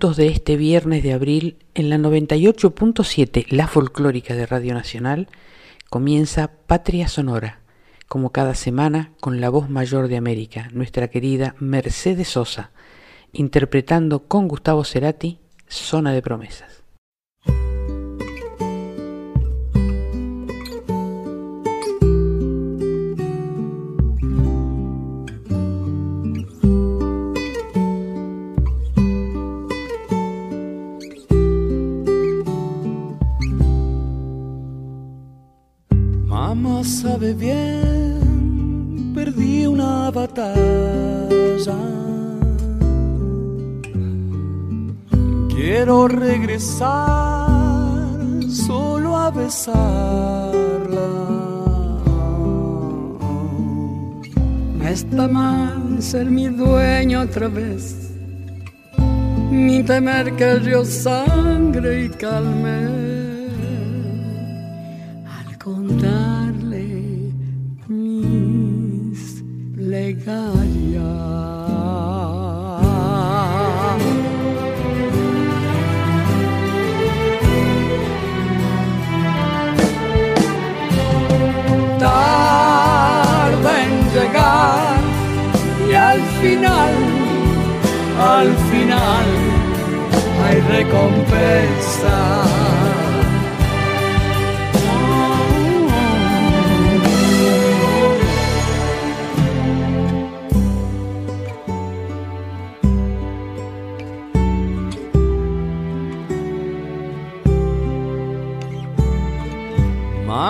De este viernes de abril, en la 98.7, la folclórica de Radio Nacional, comienza Patria Sonora, como cada semana con la voz mayor de América, nuestra querida Mercedes Sosa, interpretando con Gustavo Cerati Zona de Promesas. Sabe bien, perdí una batalla. Quiero regresar solo a besarla. No está mal ser mi dueño otra vez, ni temer que el río sangre y calme Llegar y al final, al final hay recompensa.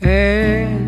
en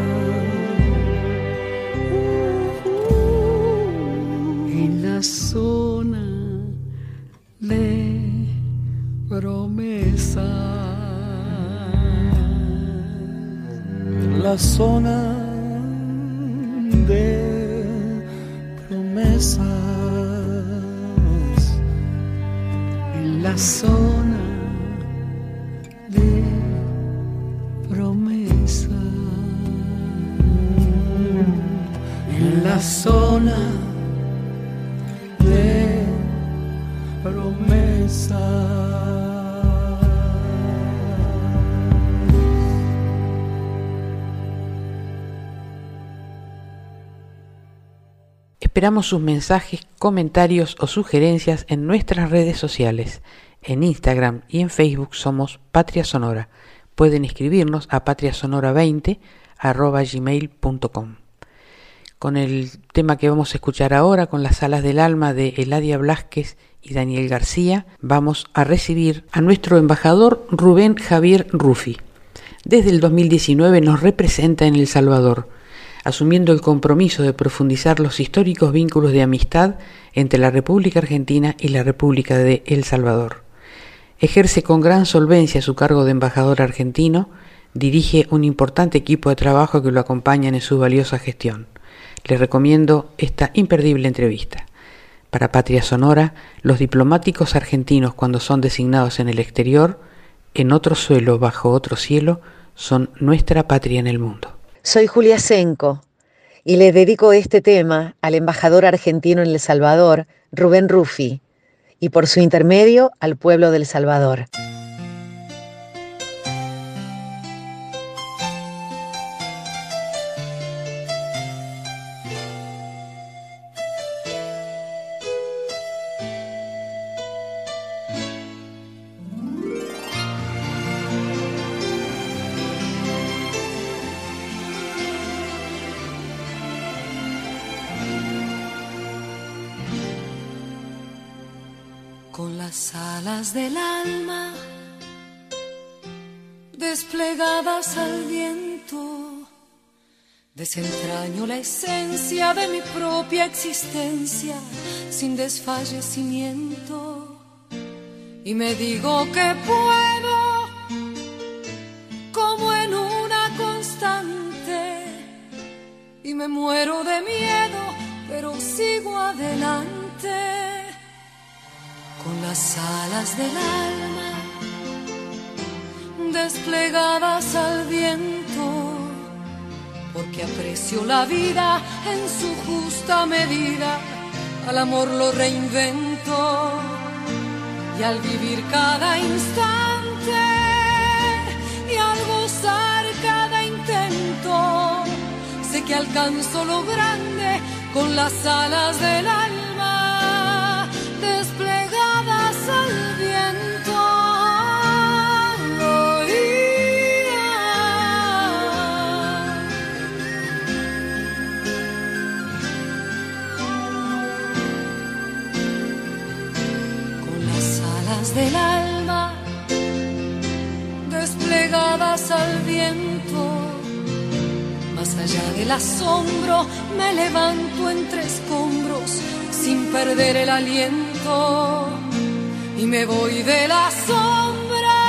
La zona de promesas. En la zona la zona Esperamos sus mensajes, comentarios o sugerencias en nuestras redes sociales. En Instagram y en Facebook somos Patria Sonora. Pueden escribirnos a patriasonora20 gmail.com. con el tema que vamos a escuchar ahora, con las alas del alma de Eladia Blasquez y Daniel García, vamos a recibir a nuestro embajador Rubén Javier Rufi. Desde el 2019 nos representa en El Salvador, asumiendo el compromiso de profundizar los históricos vínculos de amistad entre la República Argentina y la República de El Salvador. Ejerce con gran solvencia su cargo de embajador argentino, dirige un importante equipo de trabajo que lo acompañan en su valiosa gestión. Les recomiendo esta imperdible entrevista. Para Patria Sonora, los diplomáticos argentinos cuando son designados en el exterior, en otro suelo, bajo otro cielo, son nuestra patria en el mundo. Soy Julia Senco y le dedico este tema al embajador argentino en El Salvador, Rubén Rufi, y por su intermedio al pueblo del Salvador. Del alma desplegadas al viento. Desentraño la esencia de mi propia existencia sin desfallecimiento y me digo que puedo como en una constante y me muero de miedo pero sigo adelante con las alas del alma desplegadas al viento, porque aprecio la vida en su justa medida, al amor lo reinvento y al vivir cada instante y al gozar cada intento, sé que alcanzo lo grande con las alas del alma del alma desplegadas al viento. Más allá del asombro me levanto entre escombros sin perder el aliento y me voy de la sombra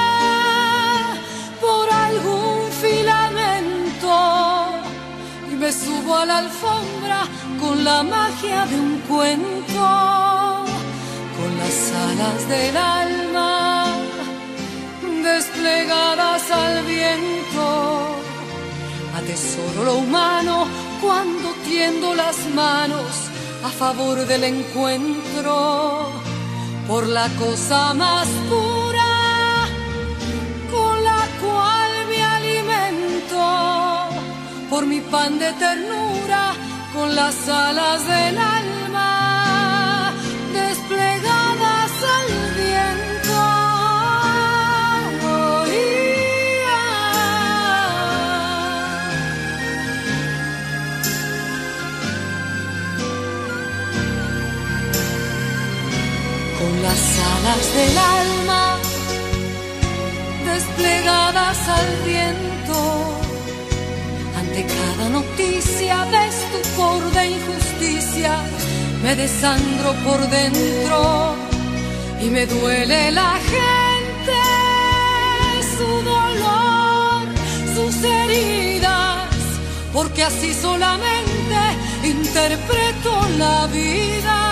por algún filamento y me subo a la alfombra con la magia de un cuento las alas del alma desplegadas al viento. Atesoro lo humano cuando tiendo las manos a favor del encuentro. Por la cosa más pura con la cual me alimento, por mi pan de ternura con las alas del alma alas del alma desplegadas al viento. Ante cada noticia de estupor de injusticia, me desangro por dentro y me duele la gente, su dolor, sus heridas, porque así solamente interpreto la vida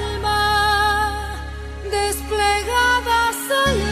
desplegadas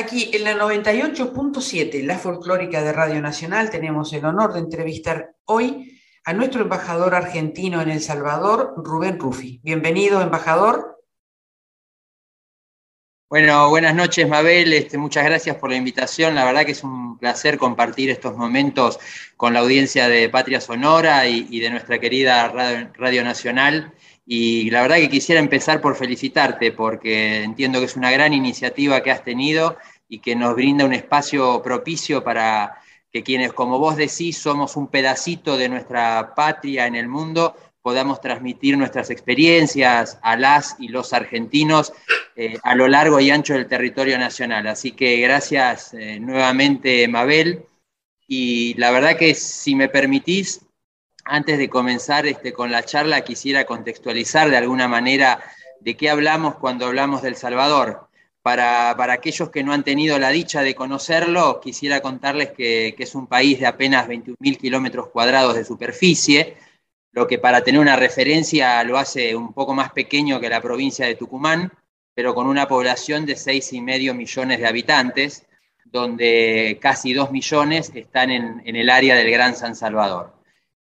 Aquí en la 98.7, la folclórica de Radio Nacional, tenemos el honor de entrevistar hoy a nuestro embajador argentino en El Salvador, Rubén Rufi. Bienvenido, embajador. Bueno, buenas noches, Mabel. Este, muchas gracias por la invitación. La verdad que es un placer compartir estos momentos con la audiencia de Patria Sonora y, de nuestra querida Radio, Nacional. Y la verdad que quisiera empezar por felicitarte porque entiendo que es una gran iniciativa que has tenido y que nos brinda un espacio propicio para que quienes, como vos decís, somos un pedacito de nuestra patria en el mundo, podamos transmitir nuestras experiencias a las y los argentinos eh, a lo largo y ancho del territorio nacional. Así que gracias eh, nuevamente, Mabel. Y la verdad que si me permitís, antes de comenzar este, con la charla, quisiera contextualizar de alguna manera de qué hablamos cuando hablamos del Salvador. Para, aquellos que no han tenido la dicha de conocerlo, quisiera contarles que, que es un país de apenas 21.000 kilómetros cuadrados de superficie, lo que para tener una referencia lo hace un poco más pequeño que la provincia de Tucumán, pero con una población de 6,5 millones de habitantes, donde casi 2 millones están en, el área del Gran San Salvador.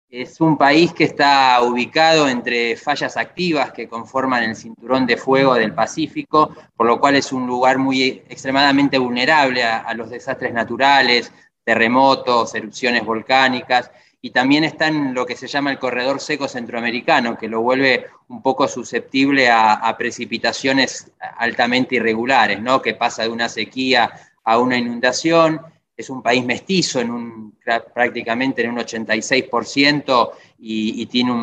Es un país que está ubicado entre fallas activas que conforman el cinturón de fuego del Pacífico, por lo cual es un lugar muy extremadamente vulnerable a los desastres naturales, terremotos, erupciones volcánicas, y también está en lo que se llama el corredor seco centroamericano, que lo vuelve un poco susceptible a, precipitaciones altamente irregulares, ¿no? que pasa de una sequía a una inundación. Es un país mestizo en un, prácticamente en un 86% y, y tiene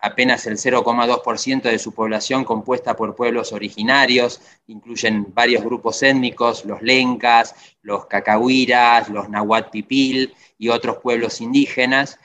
apenas el 0,2% de su población compuesta por pueblos originarios, incluyen varios grupos étnicos, los lencas, los cacahuiras, los nahuatl pipil y otros pueblos indígenas.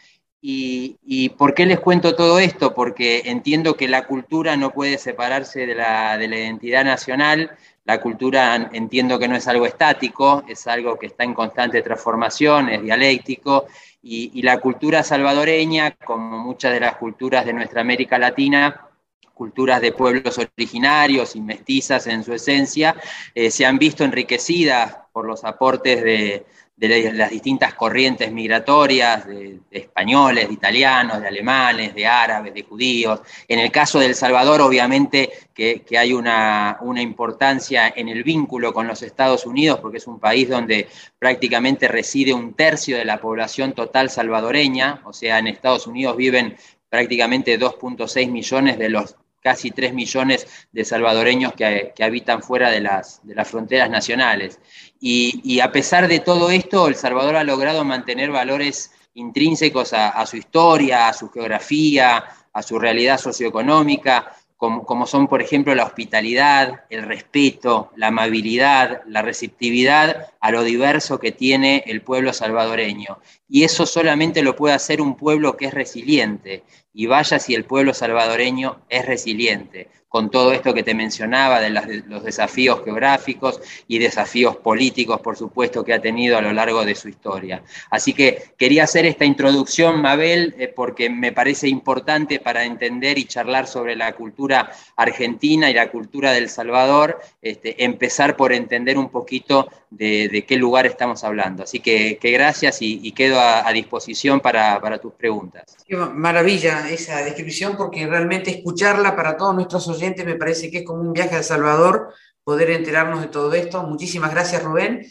Y, por qué les cuento todo esto? Porque entiendo que la cultura no puede separarse de la, de la identidad nacional, la cultura entiendo que no es algo estático, es algo que está en constante transformación, es dialéctico, y, la cultura salvadoreña, como muchas de las culturas de nuestra América Latina, culturas de pueblos originarios y mestizas en su esencia, eh, se han visto enriquecidas por los aportes de, de las distintas corrientes migratorias, de, españoles, de italianos, de alemanes, de árabes, de judíos. En el caso de El Salvador, obviamente que, hay una, una, importancia en el vínculo con los Estados Unidos, porque es un país donde prácticamente reside un tercio de la población total salvadoreña, o sea, en Estados Unidos viven prácticamente 2.6 millones de los casi 3 millones de salvadoreños que, habitan fuera de las, de las fronteras nacionales. Y, a pesar de todo esto, El Salvador ha logrado mantener valores intrínsecos a su historia, a su geografía, a su realidad socioeconómica, como, son, por ejemplo, la hospitalidad, el respeto, la amabilidad, la receptividad a lo diverso que tiene el pueblo salvadoreño. Y eso solamente lo puede hacer un pueblo que es resiliente. Y vaya si el pueblo salvadoreño es resiliente con todo esto que te mencionaba de, los desafíos geográficos y desafíos políticos, por supuesto, que ha tenido a lo largo de su historia. Así que quería hacer esta introducción, Mabel, eh, porque me parece importante para entender y charlar sobre la cultura argentina y la cultura del Salvador, este, empezar por entender un poquito de, qué lugar estamos hablando. Así que, gracias y, quedo a, disposición para, para tus preguntas. maravilla esa descripción, porque realmente escucharla para todos nuestros oyentes me parece que es como un viaje a El Salvador poder enterarnos de todo esto. Muchísimas gracias, Rubén.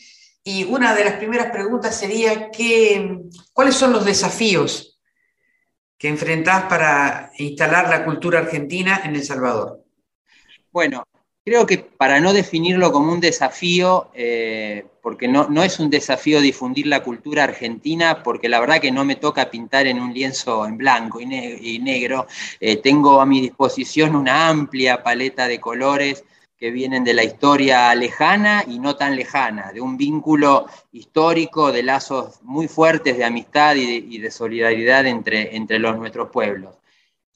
Y una de las primeras preguntas sería, ¿qué, ¿cuáles son los desafíos que enfrentás para instalar la cultura argentina en El Salvador? Bueno, creo que para no definirlo como un desafío, eh, porque no, no, es un desafío difundir la cultura argentina, porque la verdad que no me toca pintar en un lienzo en blanco y, negro. Eh, tengo a mi disposición una amplia paleta de colores que vienen de la historia lejana y no tan lejana, de un vínculo histórico, de lazos muy fuertes de amistad y de, solidaridad entre, entre los, nuestros pueblos.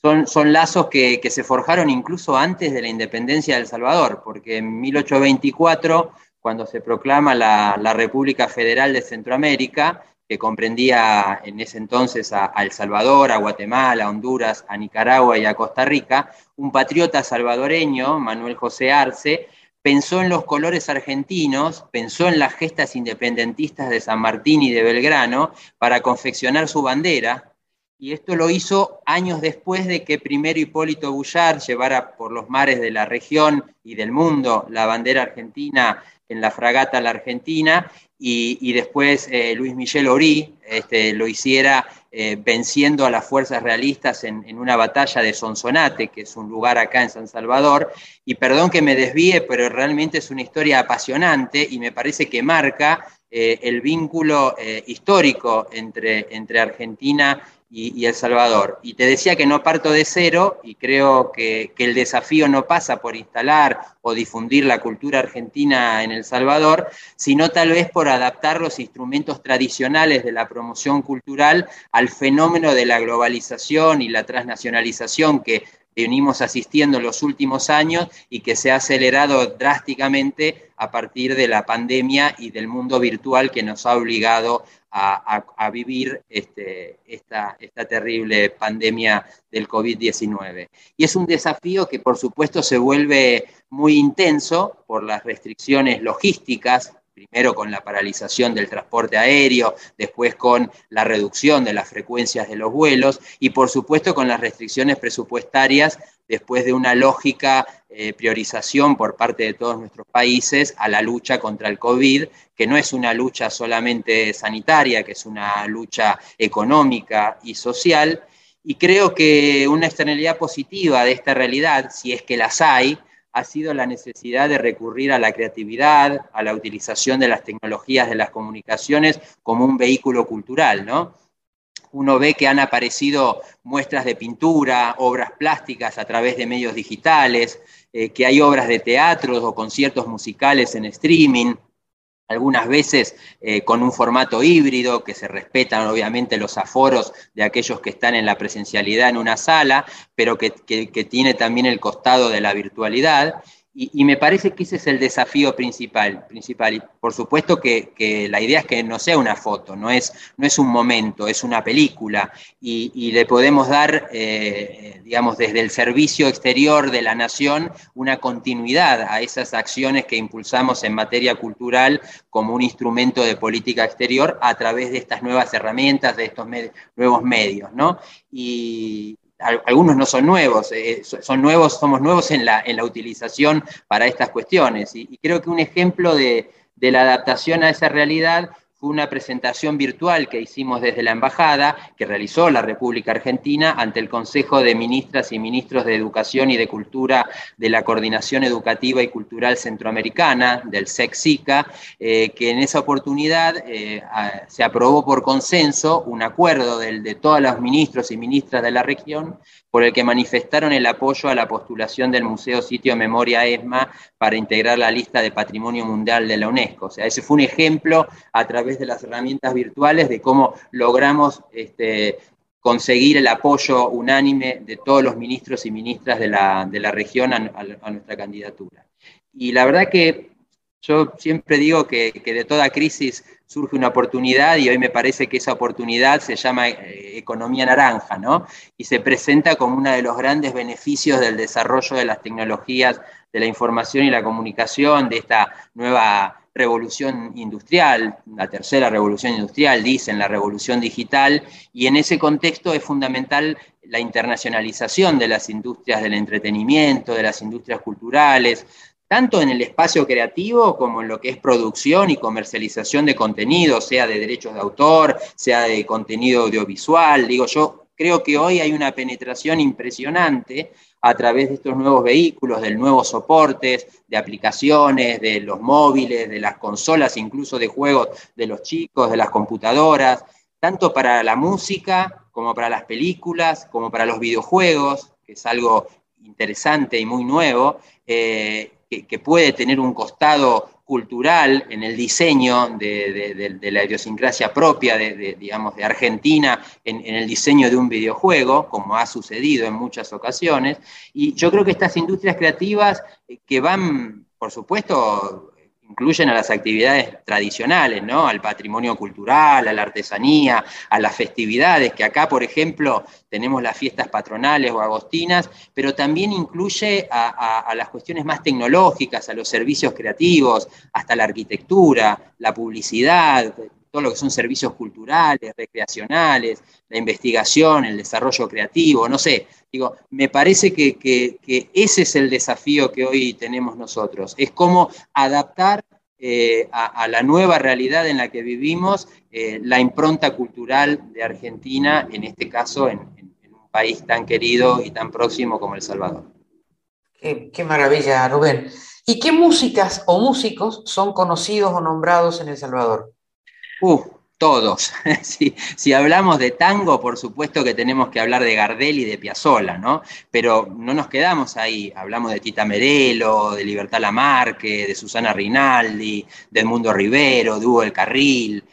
Son, son, lazos que, que, se forjaron incluso antes de la independencia de El Salvador, porque en 1824 cuando se proclama la, República Federal de Centroamérica, que comprendía en ese entonces a, El Salvador, a Guatemala, a Honduras, a Nicaragua y a Costa Rica, un patriota salvadoreño, Manuel José Arce, pensó en los colores argentinos, pensó en las gestas independentistas de San Martín y de Belgrano para confeccionar su bandera, y esto lo hizo años después de que primero Hipólito Bullard llevara por los mares de la región y del mundo la bandera argentina en la fragata La Argentina, y, después eh, Luis Michel Orí este, lo hiciera eh, venciendo a las fuerzas realistas en, una batalla de Sonsonate, que es un lugar acá en San Salvador. Y perdón que me desvíe, pero realmente es una historia apasionante y me parece que marca eh, el vínculo histórico entre, entre Argentina y, El Salvador. Y te decía que no parto de cero y creo que, el desafío no pasa por instalar o difundir la cultura argentina en El Salvador, sino tal vez por adaptar los instrumentos tradicionales de la promoción cultural al fenómeno de la globalización y la transnacionalización que venimos asistiendo en los últimos años y que se ha acelerado drásticamente a partir de la pandemia y del mundo virtual que nos ha obligado a, vivir este, esta, esta terrible pandemia del COVID-19. Y es un desafío que por supuesto se vuelve muy intenso por las restricciones logísticas primero con la paralización del transporte aéreo, después con la reducción de las frecuencias de los vuelos y por supuesto con las restricciones presupuestarias después de una lógica eh, priorización por parte de todos nuestros países a la lucha contra el COVID, que no es una lucha solamente sanitaria, que es una lucha económica y social. Y creo que una externalidad positiva de esta realidad, si es que las hay, ha sido la necesidad de recurrir a la creatividad, a la utilización de las tecnologías de las comunicaciones como un vehículo cultural, ¿no? Uno ve que han aparecido muestras de pintura, obras plásticas a través de medios digitales, eh, que hay obras de teatro o conciertos musicales en streaming, algunas veces eh, con un formato híbrido, que se respetan obviamente los aforos de aquellos que están en la presencialidad en una sala, pero que tiene también el costado de la virtualidad. Y, me parece que ese es el desafío principal. principal. Y por supuesto que, la idea es que no sea una foto, no es, no es un momento, es una película. Y, le podemos dar, eh, digamos, desde el servicio exterior de la nación, una continuidad a esas acciones que impulsamos en materia cultural como un instrumento de política exterior a través de estas nuevas herramientas, de estos nuevos medios. ¿no? Y, algunos no son nuevos, eh, son nuevos, somos nuevos en la, en la utilización para estas cuestiones. Y, creo que un ejemplo de, de, la adaptación a esa realidad fue una presentación virtual que hicimos desde la Embajada, que realizó la República Argentina ante el Consejo de Ministras y Ministros de Educación y de Cultura de la Coordinación Educativa y Cultural Centroamericana, del SECSICA, eh, que en esa oportunidad eh, se aprobó por consenso un acuerdo de todos los ministros y ministras de la región por el que manifestaron el apoyo a la postulación del Museo Sitio Memoria ESMA para integrar la lista de Patrimonio Mundial de la UNESCO. O sea, ese fue un ejemplo a través de las herramientas virtuales de cómo logramos este, conseguir el apoyo unánime de todos los ministros y ministras de la, región a, nuestra candidatura. Y la verdad que yo siempre digo que, de toda crisis surge una oportunidad y hoy me parece que esa oportunidad se llama eh, economía naranja, ¿no? Y se presenta como uno de los grandes beneficios del desarrollo de las tecnologías de la información y la comunicación, de esta nueva revolución industrial, la tercera revolución industrial, dicen, la revolución digital, y en ese contexto es fundamental la internacionalización de las industrias del entretenimiento, de las industrias culturales, tanto en el espacio creativo como en lo que es producción y comercialización de contenido, sea de derechos de autor, sea de contenido audiovisual. Digo, yo creo que hoy hay una penetración impresionante a través de estos nuevos vehículos, de nuevos soportes, de aplicaciones, de los móviles, de las consolas, incluso de juegos de los chicos, de las computadoras, tanto para la música como para las películas, como para los videojuegos, que es algo interesante y muy nuevo. Eh, que, puede tener un costado cultural en el diseño de, la idiosincrasia propia de, digamos, de Argentina en, el diseño de un videojuego, como ha sucedido en muchas ocasiones. Y yo creo que estas industrias creativas eh, que van, por supuesto, incluyen a las actividades tradicionales, ¿no? Al patrimonio cultural, a la artesanía, a las festividades, que acá, por ejemplo, tenemos las fiestas patronales o agostinas, pero también incluye a, las cuestiones más tecnológicas, a los servicios creativos, hasta la arquitectura, la publicidad, todo lo que son servicios culturales, recreacionales, la investigación, el desarrollo creativo, no sé. Digo, me parece que, ese es el desafío que hoy tenemos nosotros, es cómo adaptar eh, a, la nueva realidad en la que vivimos eh, la impronta cultural de Argentina, en este caso en, un país tan querido y tan próximo como El Salvador. Qué, qué maravilla, Rubén. ¿Y qué músicas o músicos son conocidos o nombrados en El Salvador? Uh, todos. si, hablamos de tango, por supuesto que tenemos que hablar de Gardel y de Piazzolla, ¿no? Pero no nos quedamos ahí. Hablamos de Tita Merelo, de Libertad Lamarque, de Susana Rinaldi, del Mundo Rivero, de Hugo El Carril.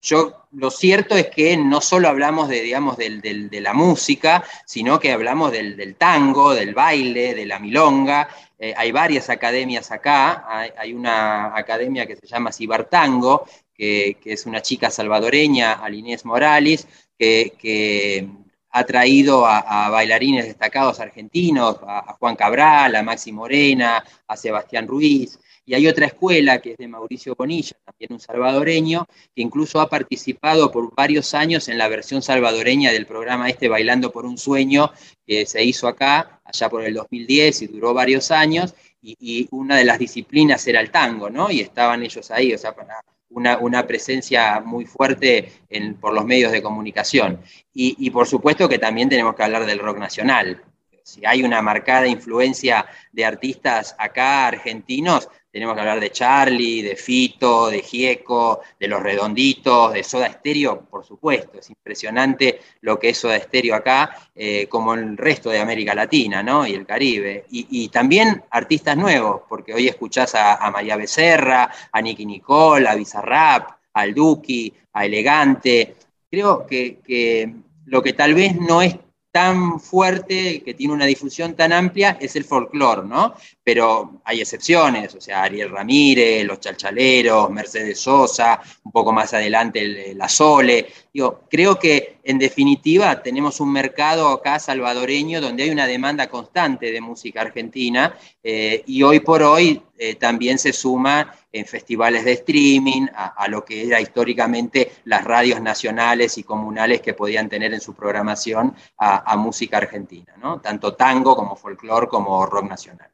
Yo, lo cierto es que no solo hablamos de, digamos, de la música, sino que hablamos del, tango, del baile, de la milonga. Eh, hay varias academias acá. Hay, una academia que se llama Cibartango, que, es una chica salvadoreña, Alinés Morales, que, ha traído a, bailarines destacados argentinos, a, Juan Cabral, a Maxi Morena, a Sebastián Ruiz. Y hay otra escuela que es de Mauricio Bonilla, también un salvadoreño, que incluso ha participado por varios años en la versión salvadoreña del programa este Bailando por un Sueño, que se hizo acá, allá por el 2010 y duró varios años. Y, una de las disciplinas era el tango, ¿no? Y estaban ellos ahí, o sea, para, una, presencia muy fuerte por los medios de comunicación. y, por supuesto que también tenemos que hablar del rock nacional. Si hay una marcada influencia de artistas acá argentinos, tenemos que hablar de Charlie, de Fito, de Gieco, de Los Redonditos, de Soda Stereo, por supuesto. Es impresionante lo que es Soda Stereo acá, eh, como el resto de América Latina ¿no? y el Caribe. Y, también artistas nuevos, porque hoy escuchás a, María Becerra, a Nicky Nicole, a Bizarrap, al Duki, a Elegante. Creo que, que lo que tal vez no es tan fuerte, que tiene una difusión tan amplia, es el folclore, ¿no? Pero hay excepciones, o sea, Ariel Ramírez, Los Chalchaleros, Mercedes Sosa, un poco más adelante La Sole. Digo, creo que en definitiva tenemos un mercado acá salvadoreño donde hay una demanda constante de música argentina eh, y hoy por hoy eh, también se suma en festivales de streaming, a, lo que era históricamente las radios nacionales y comunales que podían tener en su programación a, música argentina, ¿no? tanto tango como folclore como rock nacional.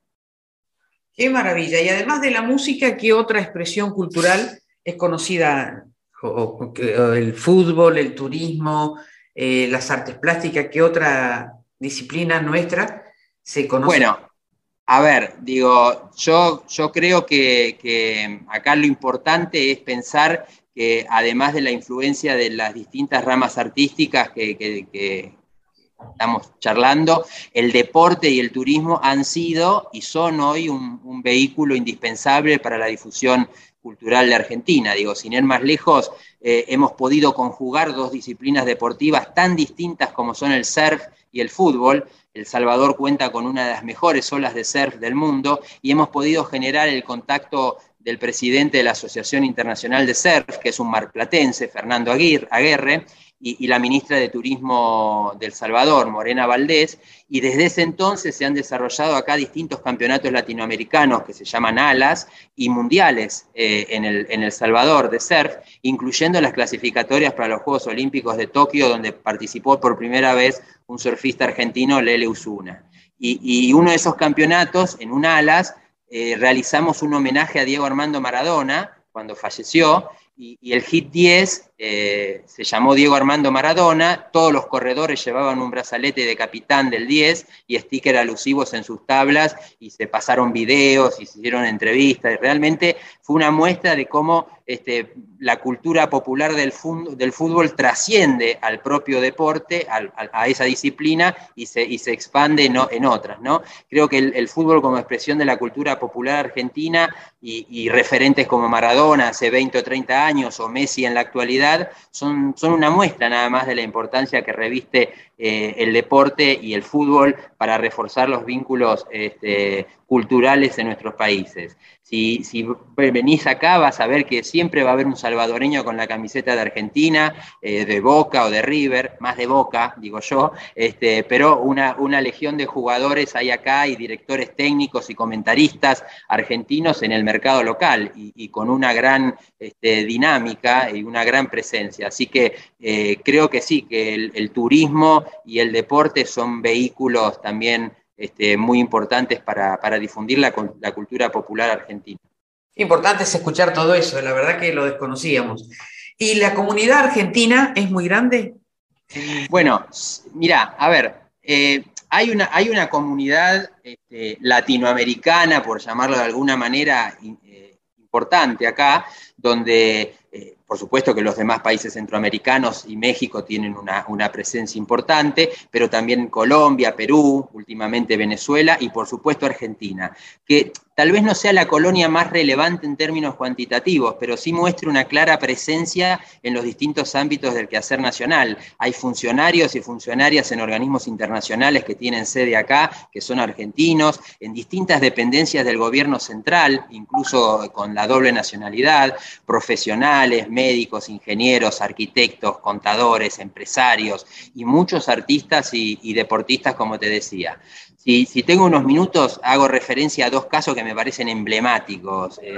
Qué maravilla. Y además de la música, ¿qué otra expresión cultural es conocida? el fútbol, el turismo, eh, las artes plásticas, ¿qué otra disciplina nuestra se conoce? Bueno, a ver, digo, yo, yo creo que, acá lo importante es pensar que además de la influencia de las distintas ramas artísticas que, estamos charlando, el deporte y el turismo han sido y son hoy un, vehículo indispensable para la difusión cultural de Argentina. Digo, sin ir más lejos, eh, hemos podido conjugar dos disciplinas deportivas tan distintas como son el surf y el fútbol, el Salvador cuenta con una de las mejores olas de surf del mundo y hemos podido generar el contacto del presidente de la Asociación Internacional de Surf, que es un marplatense, Fernando Aguirre, y, la ministra de Turismo del Salvador, Morena Valdés, y desde ese entonces se han desarrollado acá distintos campeonatos latinoamericanos que se llaman ALAS y mundiales eh, en, el, en, el, Salvador de surf, incluyendo las clasificatorias para los Juegos Olímpicos de Tokio, donde participó por primera vez un surfista argentino, Lele Usuna. Y, uno de esos campeonatos, en un ALAS, eh, realizamos un homenaje a Diego Armando Maradona cuando falleció, y, el hit 10 eh, se llamó Diego Armando Maradona, todos los corredores llevaban un brazalete de capitán del 10 y stickers alusivos en sus tablas y se pasaron videos y se hicieron entrevistas. Y realmente fue una muestra de cómo este, la cultura popular del, fútbol trasciende al propio deporte, a, esa disciplina y se, y se expande en otras. ¿no? Creo que el, fútbol como expresión de la cultura popular argentina y, referentes como Maradona hace 20 o 30 años o Messi en la actualidad son, son una muestra nada más de la importancia que reviste eh, el deporte y el fútbol para reforzar los vínculos este, culturales en nuestros países. Si, si, venís acá vas a ver que siempre va a haber un salvadoreño con la camiseta de Argentina, eh, de Boca o de River, más de Boca, digo yo, este, pero una, una, legión de jugadores hay acá y directores técnicos y comentaristas argentinos en el mercado local y, con una gran este, dinámica y una gran presencia. Así que eh, creo que sí, que el turismo y el deporte son vehículos también este, muy importantes para, difundir la, cultura popular argentina. Importante es escuchar todo eso, la verdad que lo desconocíamos. ¿Y la comunidad argentina es muy grande? Bueno, mira, a ver, eh, hay, una, hay una comunidad este, latinoamericana, por llamarlo de alguna manera, eh, importante acá, donde por supuesto que los demás países centroamericanos y México tienen una, presencia importante, pero también Colombia, Perú, últimamente Venezuela y por supuesto Argentina, tal vez no sea la colonia más relevante en términos cuantitativos, pero sí muestra una clara presencia en los distintos ámbitos del quehacer nacional. Hay funcionarios y funcionarias en organismos internacionales que tienen sede acá, que son argentinos, en distintas dependencias del gobierno central, incluso con la doble nacionalidad, profesionales, médicos, ingenieros, arquitectos, contadores, empresarios y muchos artistas y, deportistas, como te decía. Si, tengo unos minutos, hago referencia a dos casos que me parecen emblemáticos. Eh,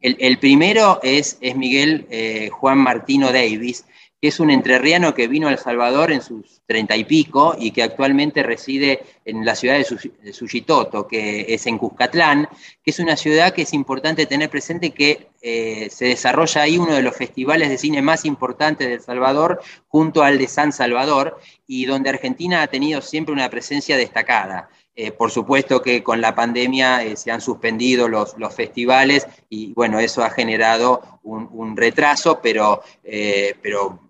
el, primero es, es Miguel eh, Juan Martino Davis, que es un entrerriano que vino a El Salvador en sus treinta y pico y que actualmente reside en la ciudad de Suchitoto, que es en Cuscatlán, que es una ciudad que es importante tener presente que eh, se desarrolla ahí uno de los festivales de cine más importantes de El Salvador, junto al de San Salvador, y donde Argentina ha tenido siempre una presencia destacada. Eh, por supuesto que con la pandemia eh, se han suspendido los, los, festivales y bueno, eso ha generado un, retraso, pero, pero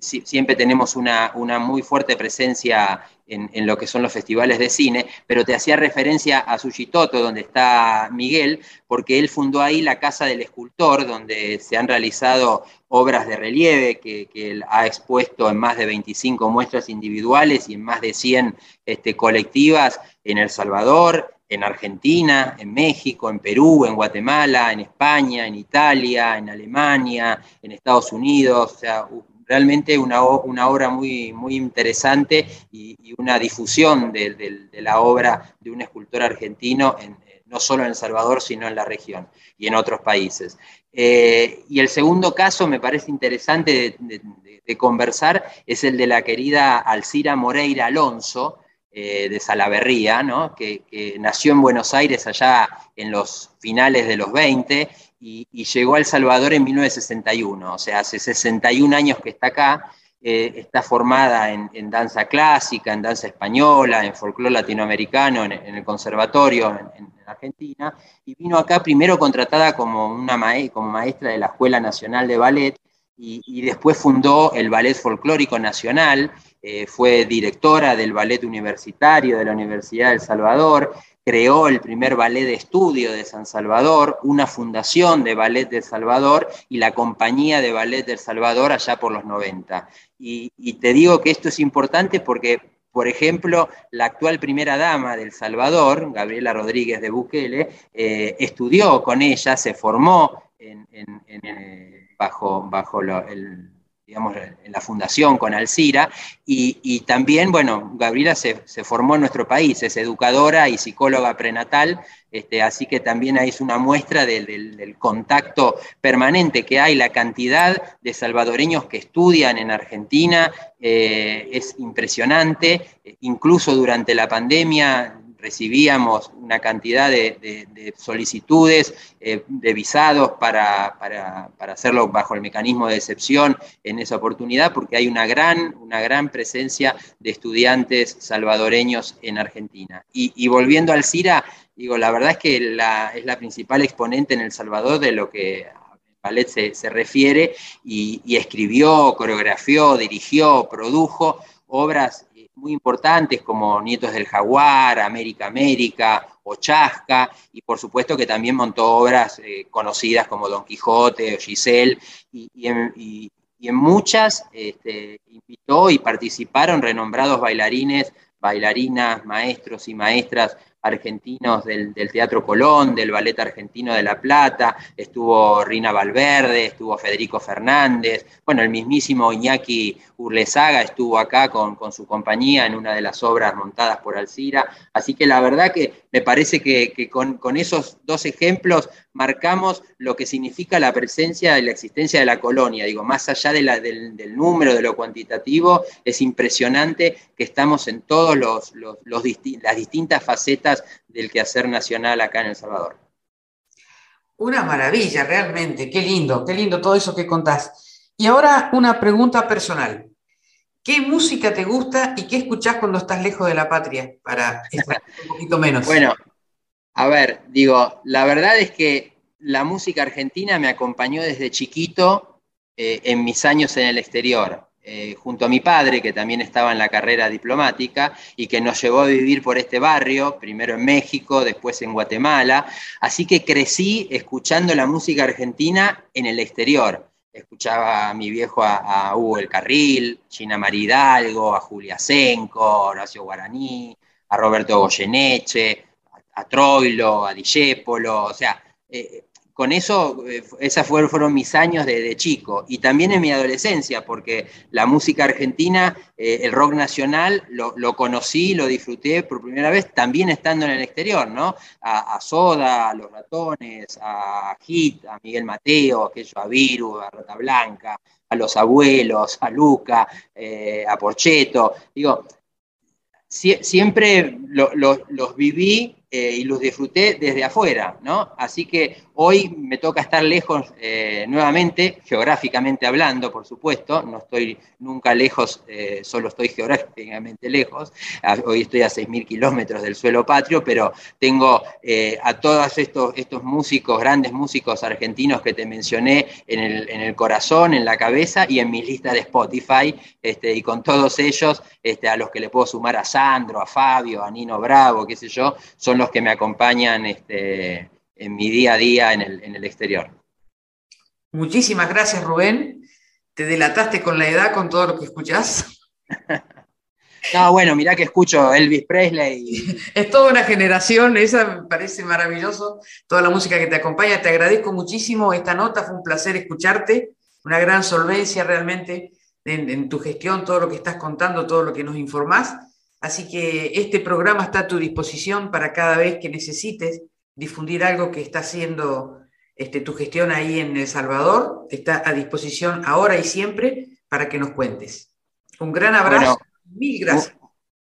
siempre tenemos una, muy fuerte presencia en, lo que son los festivales de cine, pero te hacía referencia a Sushitoto, donde está Miguel, porque él fundó ahí la Casa del Escultor, donde se han realizado obras de relieve que, él ha expuesto en más de 25 muestras individuales y en más de 100 este, colectivas en El Salvador, en Argentina, en México, en Perú, en Guatemala, en España, en Italia, en Alemania, en Estados Unidos, o sea, realmente una, una obra muy, muy interesante y, una difusión de, la obra de un escultor argentino, no solo en El Salvador, sino en la región y en otros países. Eh, y el segundo caso me parece interesante de, conversar es el de la querida Alcira Moreira Alonso, eh, de Salaverría, ¿no? que, que, nació en Buenos Aires allá en los finales de los 20 y, llegó a El Salvador en 1961, o sea, hace 61 años que está acá, eh, está formada en, danza clásica, en danza española, en folclore latinoamericano, en, el conservatorio en, Argentina, y vino acá primero contratada como, una maestra de la Escuela Nacional de Ballet, y, después fundó el Ballet Folclórico Nacional, eh, fue directora del Ballet Universitario de la Universidad del Salvador, creó el primer ballet de estudio de San Salvador, una fundación de ballet de Salvador y la compañía de ballet del Salvador allá por los 90. Y, te digo que esto es importante porque, por ejemplo, la actual primera dama del Salvador, Gabriela Rodríguez de Bukele, eh, estudió con ella, se formó eh, bajo, bajo el digamos, en la fundación con Alcira, y, también, bueno, Gabriela se, formó en nuestro país, es educadora y psicóloga prenatal, este, así que también ahí es una muestra del, contacto permanente que hay, la cantidad de salvadoreños que estudian en Argentina eh, es impresionante, incluso durante la pandemia recibíamos una cantidad de, solicitudes eh, de visados para, hacerlo bajo el mecanismo de excepción en esa oportunidad, porque hay una gran, una gran presencia de estudiantes salvadoreños en Argentina. Y, volviendo al CIRA, digo, la verdad es que es la principal exponente en El Salvador de lo que ballet se, refiere y, y escribió, coreografió, dirigió, produjo obras muy importantes como Nietos del Jaguar, América América o y por supuesto que también montó obras eh, conocidas como Don Quijote o Giselle, y, en, muchas este, invitó y participaron renombrados bailarines, bailarinas, maestros y maestras argentinos del, Teatro Colón, del Ballet Argentino de La Plata, estuvo Rina Valverde, estuvo Federico Fernández, bueno, el mismísimo Iñaki Urlesaga estuvo acá con, su compañía en una de las obras montadas por Alcira, así que la verdad que me parece que, con, esos dos ejemplos marcamos lo que significa la presencia y la existencia de la colonia, digo, más allá de la, del, número, de lo cuantitativo, es impresionante que estamos en todas los, las distintas facetas del quehacer nacional acá en El Salvador. Una maravilla, realmente, qué lindo, qué lindo todo eso que contás. Y ahora una pregunta personal. ¿Qué música te gusta y qué escuchás cuando estás lejos de la patria? Para estar un poquito menos. Bueno, a ver, digo, la verdad es que la música argentina me acompañó desde chiquito eh, en mis años en el exterior. Eh, junto a mi padre, que también estaba en la carrera diplomática y que nos llevó a vivir por este barrio, primero en México, después en Guatemala. Así que crecí escuchando la música argentina en el exterior. Escuchaba a mi viejo a, Hugo El Carril, Gina Maridalgo, a Julia Senco, Horacio Guaraní, a Roberto Goyeneche, a, Troilo, a Dijépolo, o sea, eh, con eso, eh, esos fueron, mis años de, chico y también en mi adolescencia, porque la música argentina, eh, el rock nacional, lo, conocí, lo disfruté por primera vez también estando en el exterior, ¿no? A, Soda, a Los Ratones, a Hit, a Miguel Mateo, aquello, a Viru, a Rata Blanca, a Los Abuelos, a Luca, eh, a Porcheto. Digo, siempre los viví eh, y los disfruté desde afuera, ¿no? Así que hoy me toca estar lejos eh, nuevamente, geográficamente hablando, por supuesto, no estoy nunca lejos, eh, solo estoy geográficamente lejos, hoy estoy a 6.000 kilómetros del suelo patrio, pero tengo a todos estos, estos músicos, grandes músicos argentinos que te mencioné en el, en el corazón, en la cabeza y en mi lista de Spotify, este, y con todos ellos, este, a los que le puedo sumar a Sandro, a Fabio, a Nino Bravo, qué sé yo, son los que me acompañan este, en mi día a día en el, exterior. Muchísimas gracias, Rubén. Te delataste con la edad, con todo lo que escuchás. No, bueno, mirá que escucho Elvis Presley. Es toda una generación, esa me parece maravilloso, toda la música que te acompaña. Te agradezco muchísimo esta nota, fue un placer escucharte, una gran solvencia realmente en, en tu gestión, todo lo que estás contando, todo lo que nos informás. Así que este programa está a tu disposición para cada vez que necesites difundir algo que está haciendo este, tu gestión ahí en El Salvador. Está a disposición ahora y siempre para que nos cuentes. Un gran abrazo. Mil gracias.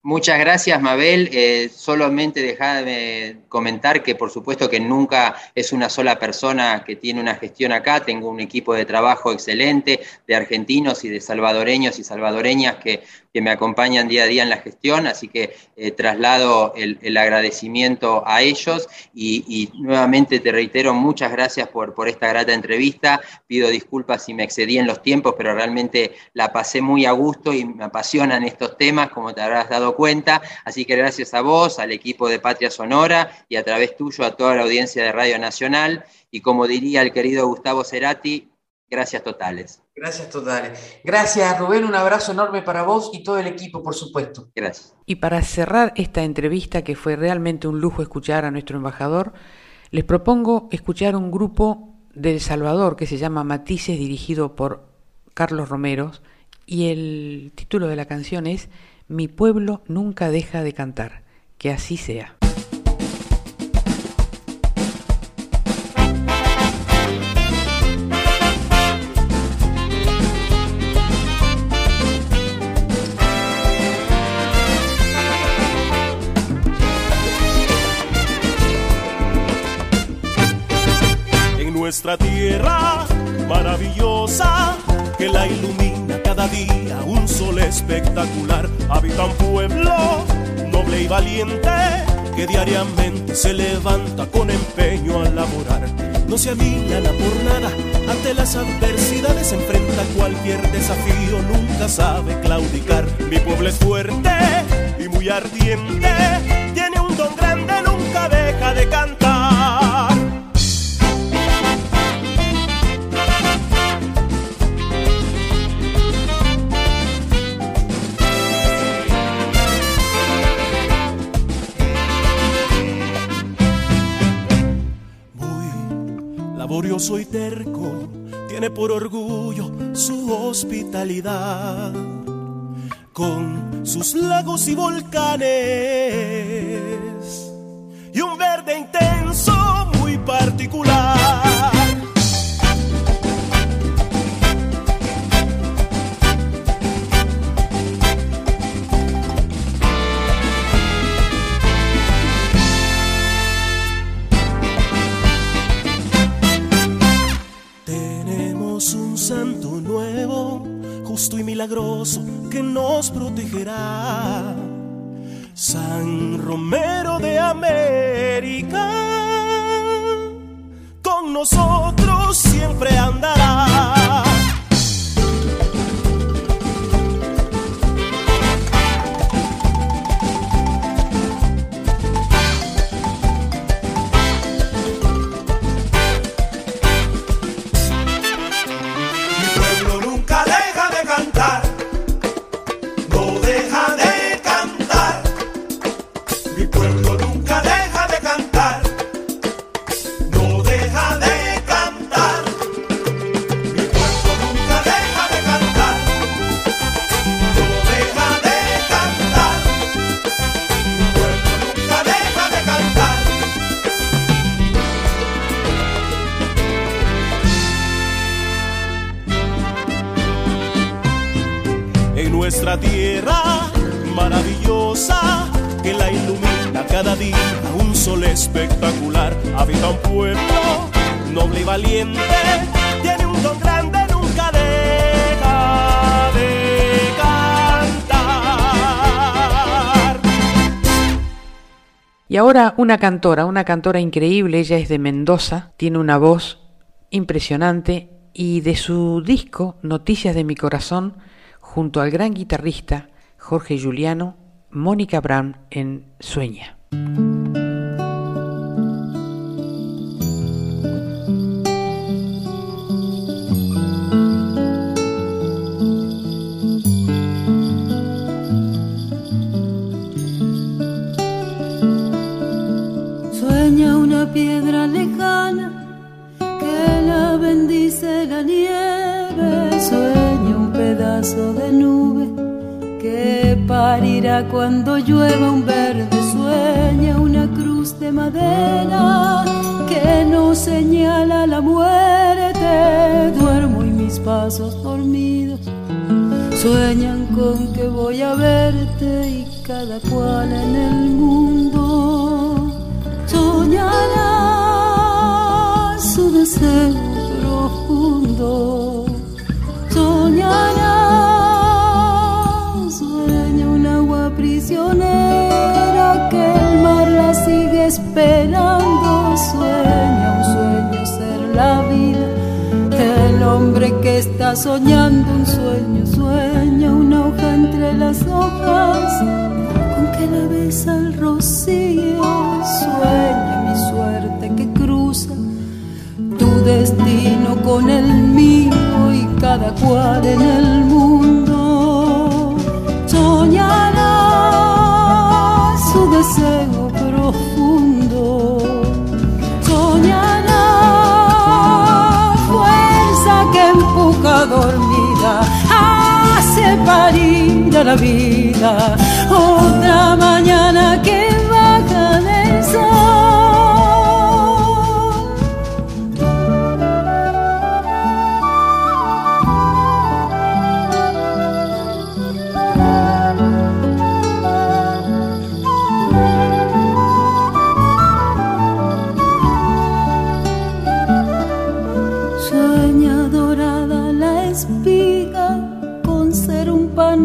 Muchas gracias, Mabel. Eh, solamente de comentar que por supuesto que nunca es una sola persona que tiene una gestión acá. Tengo un equipo de trabajo excelente de argentinos y de salvadoreños y salvadoreñas que que me acompañan día a día en la gestión, así que eh, traslado el, agradecimiento a ellos y, nuevamente te reitero muchas gracias por, por esta grata entrevista, pido disculpas si me excedí en los tiempos, pero realmente la pasé muy a gusto y me apasionan estos temas, como te habrás dado cuenta, así que gracias a vos, al equipo de Patria Sonora y a través tuyo a toda la audiencia de Radio Nacional. Y como diría el querido Gustavo Cerati, Gracias totales. Gracias totales. Gracias, Rubén. Un abrazo enorme para vos y todo el equipo, por supuesto. Gracias. Y para cerrar esta entrevista, que fue realmente un lujo escuchar a nuestro embajador, les propongo escuchar un grupo de El Salvador que se llama Matices, dirigido por Carlos Romero, y el título de la canción es Mi pueblo nunca deja de cantar. Que así sea. Nuestra tierra maravillosa que la ilumina cada día un sol espectacular. Habita un pueblo noble y valiente que diariamente se levanta con empeño a laborar. No se amilana por nada, ante las adversidades enfrenta cualquier desafío, nunca sabe claudicar. Mi pueblo es fuerte y muy ardiente, tiene un don grande, nunca deja de cantar. Yo soy terco, tiene por orgullo su hospitalidad. Con sus lagos y volcanes y un verde intenso muy particular. Y milagroso que nos protegerá. San Romero de América, con nosotros siempre andará. Una cantora, una cantora increíble, ella es de Mendoza, tiene una voz impresionante y de su disco Noticias de mi corazón, junto al gran guitarrista Jorge Juliano, Mónica Brown en Sueña. Pedazo de nube que parirá cuando llueva un verde. Sueña una cruz de madera que nos señala la muerte. Duermo y mis pasos dormidos sueñan con que voy a verte y cada cual en el mundo soñará su deseo profundo, soñará, esperando, sueña un sueño ser la vida, el hombre que está soñando un sueño, sueña una hoja entre las hojas. Con que la besa el rocío, sueña que cruza tu destino con el mío y cada cual en el mundo. Soñará su deseo parir la vida otra mañana que baja del sol.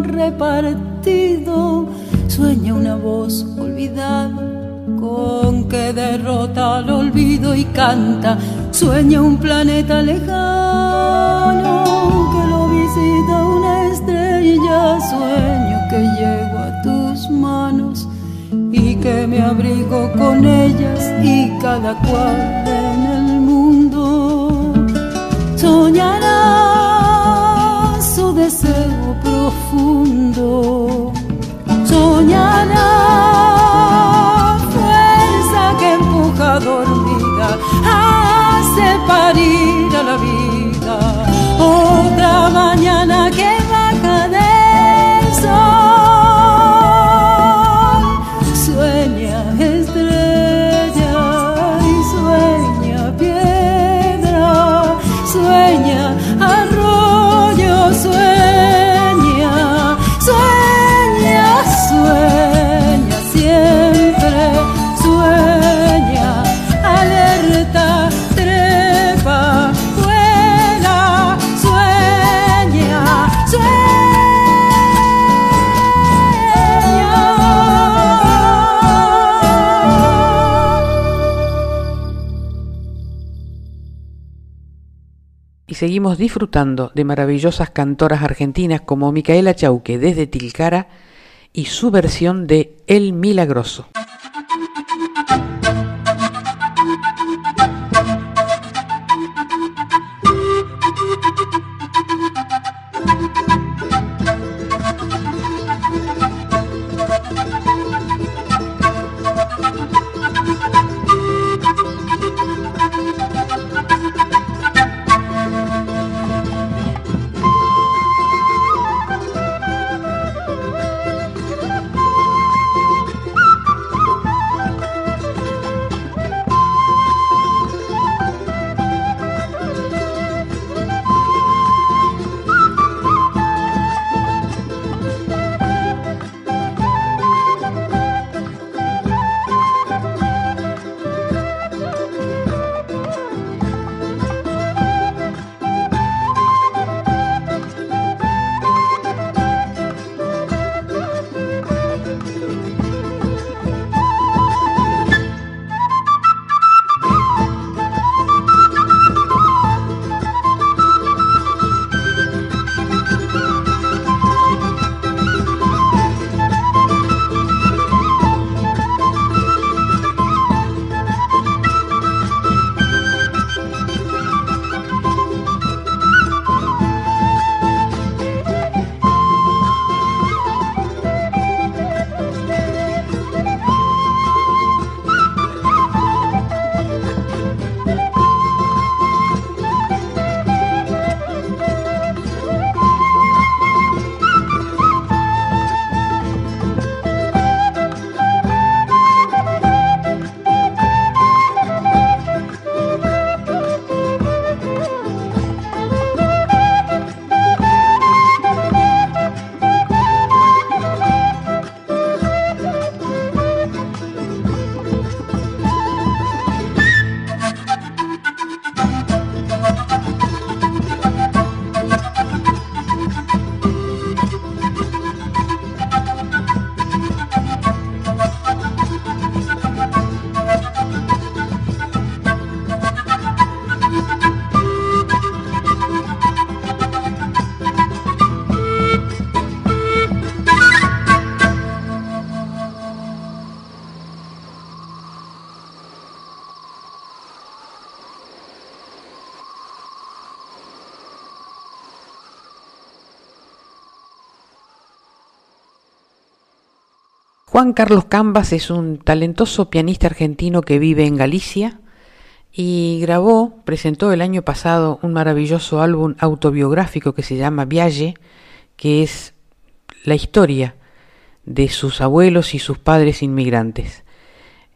Repartido, sueña una voz olvidada con que derrota al olvido y canta, sueña un planeta lejano que lo visita una estrella, sueño que llego a tus manos y que me abrigo con ellas y cada cual en el mundo. Soñará profundo. Soñará fuerza que empuja dormida hace parir a la vida. Otra mañana seguimos disfrutando de maravillosas cantoras argentinas como Micaela Chauque desde Tilcara y su versión de El Milagroso. Juan Carlos Cambas es un talentoso pianista argentino que vive en Galicia y grabó, presentó el año pasado un maravilloso álbum autobiográfico que se llama Viaje, que es la historia de sus abuelos y sus padres inmigrantes.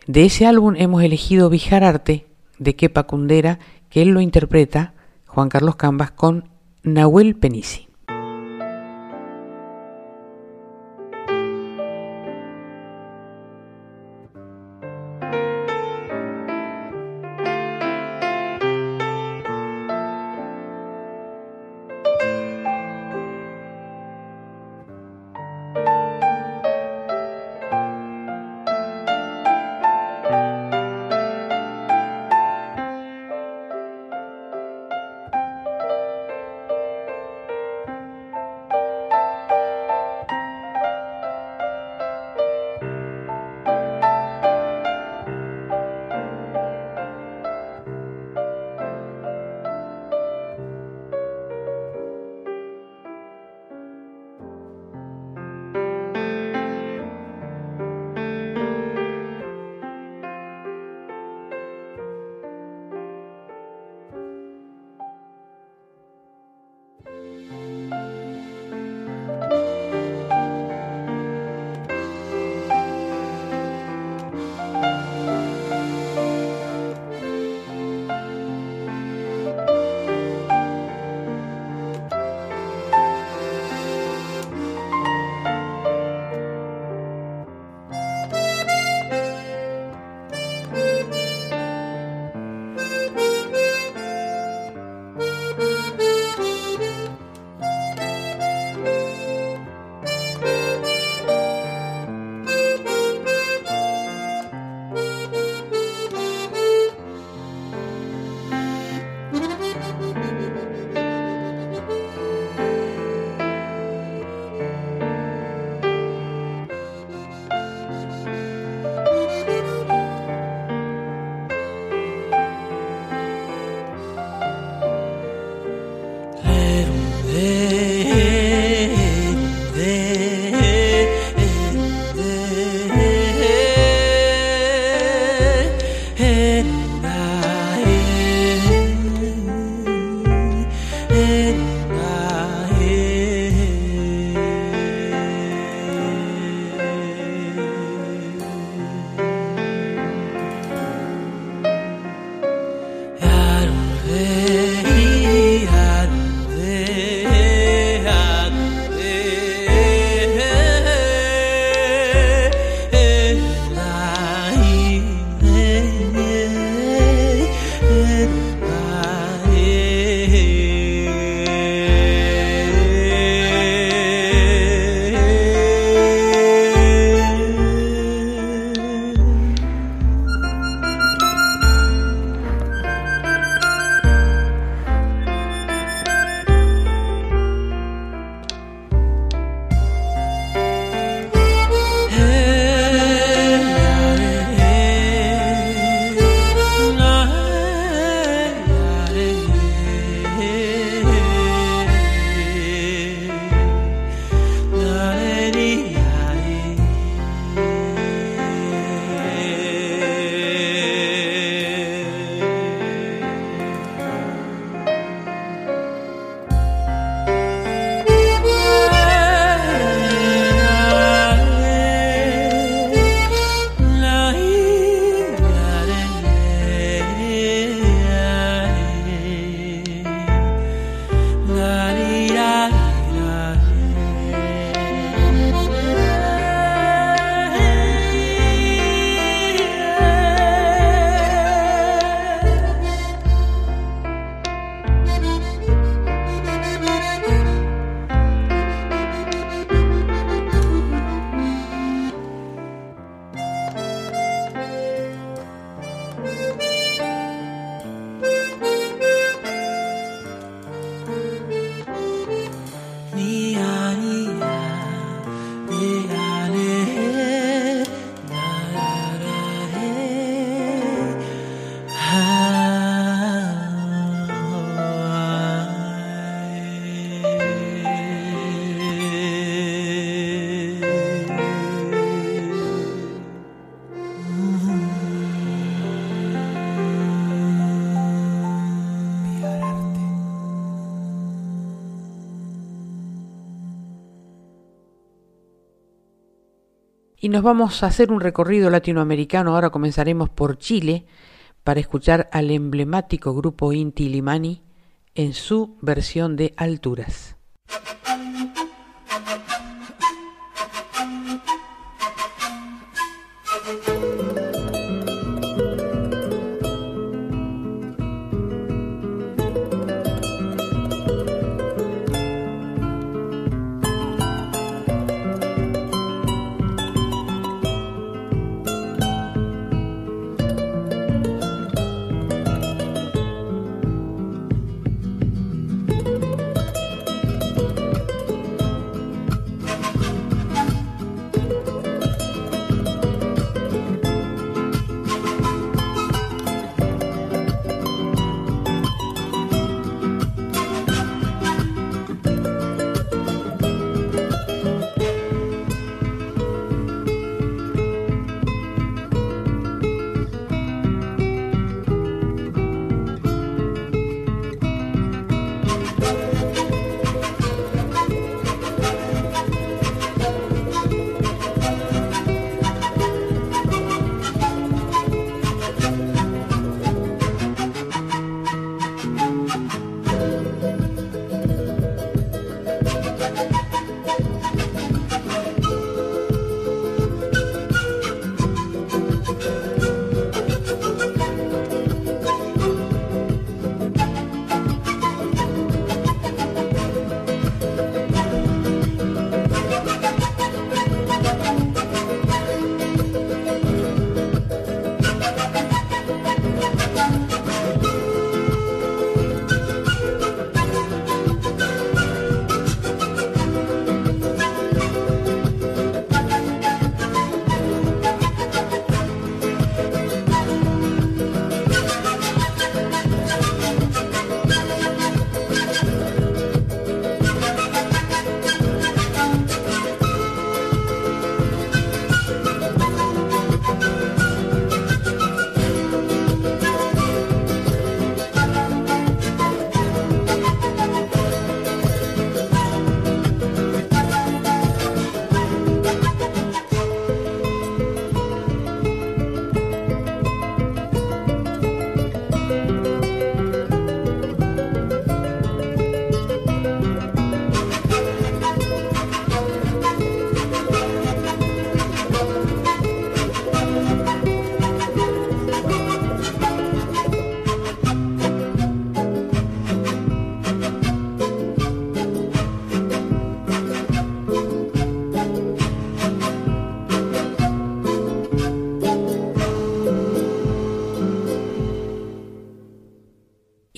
De ese álbum hemos elegido Vijararte de Kepa Kundera, que él lo interpreta, Juan Carlos Cambas, con Nahuel Penisi. Nos vamos a hacer un recorrido latinoamericano. Ahora comenzaremos por Chile para escuchar al emblemático grupo Inti Limani en su versión de Alturas.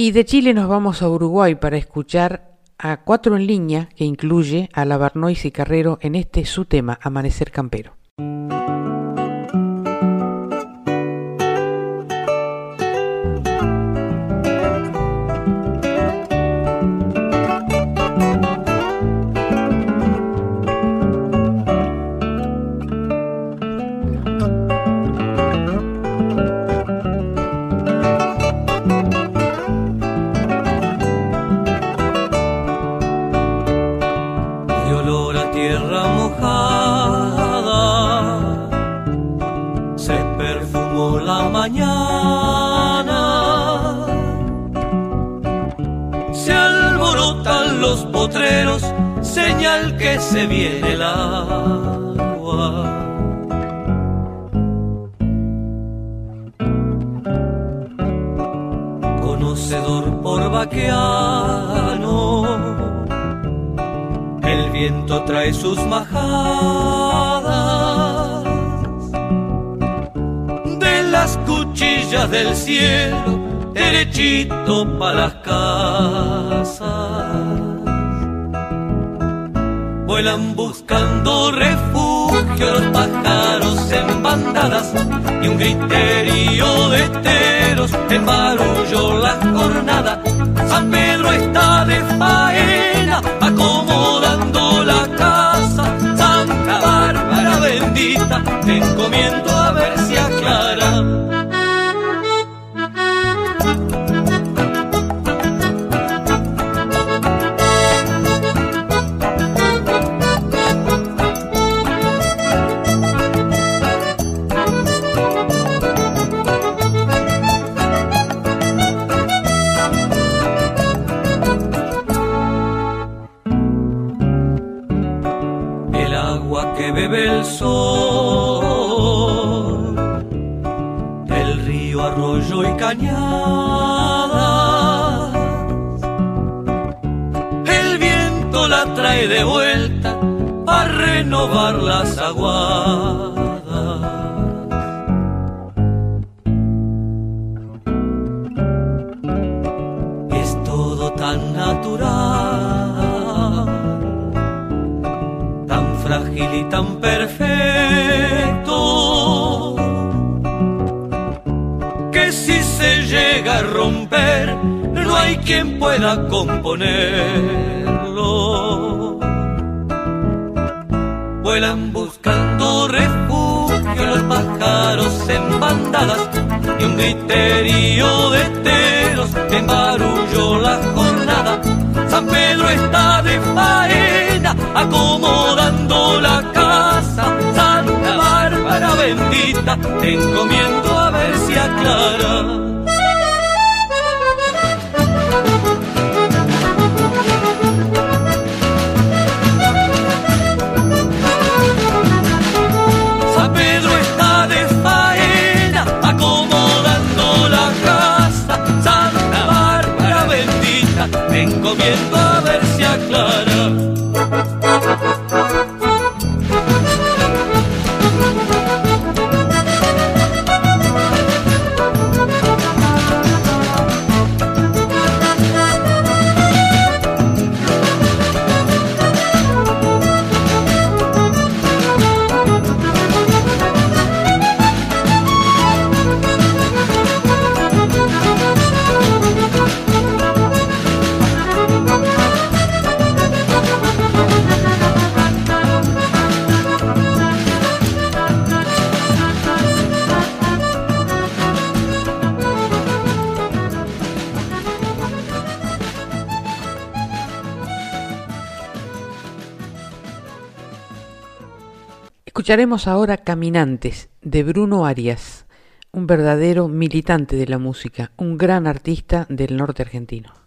Y de Chile nos vamos a Uruguay para escuchar a Cuatro en Línea, que incluye a Lavarnois y Carrero en este su tema, Amanecer Campero. Escucharemos ahora Caminantes de Bruno Arias, un verdadero militante de la música, un gran artista del norte argentino.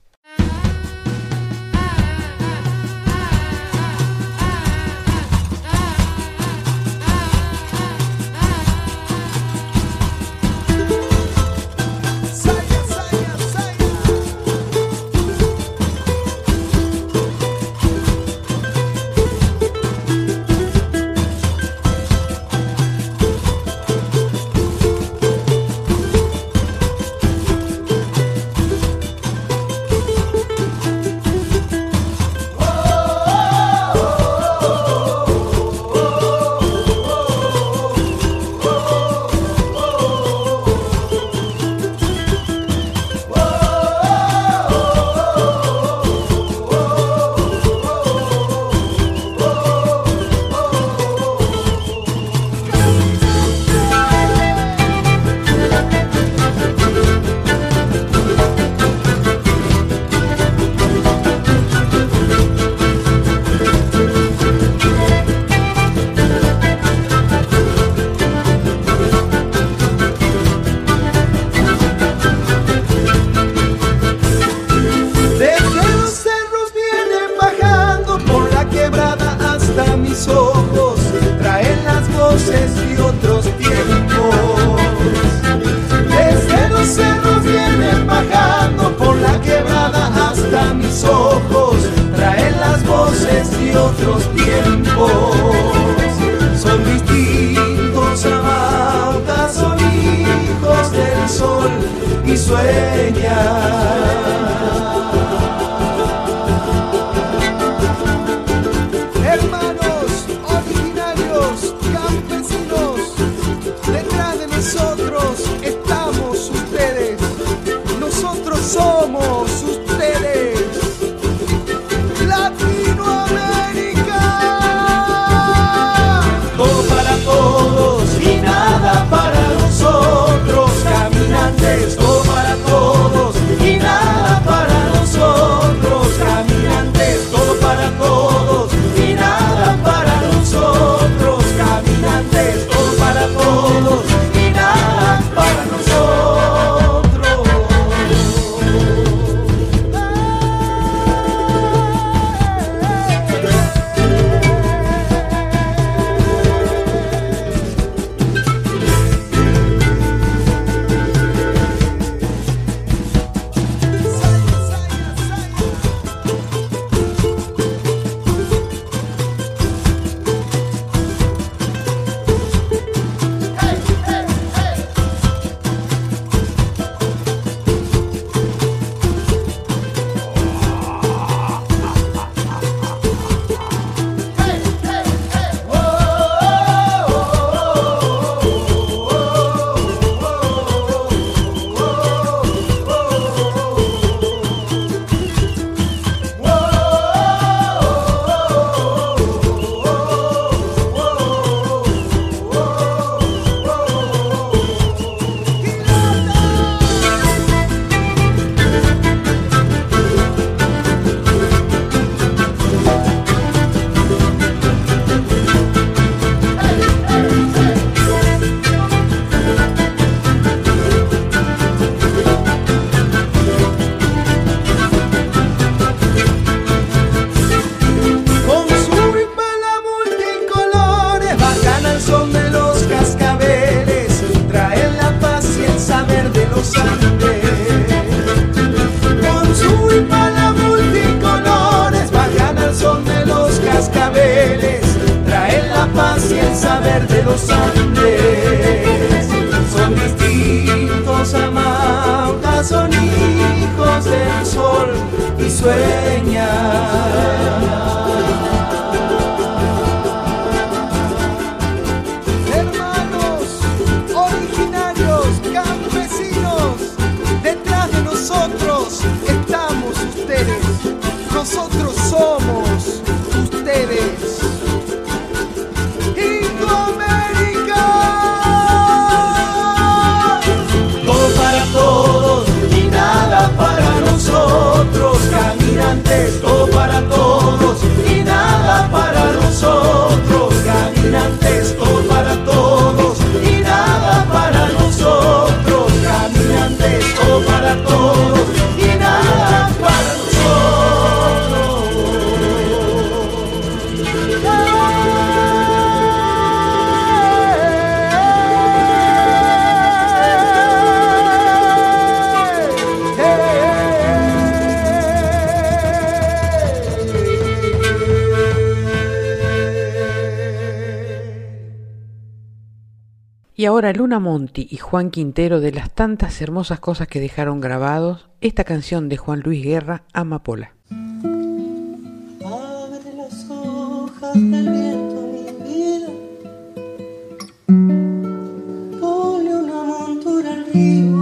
Ahora Luna Monti y Juan Quintero de las tantas hermosas cosas que dejaron grabados, esta canción de Juan Luis Guerra, Amapola. Abre las hojas del viento, mi vida. Ponle una montura al río.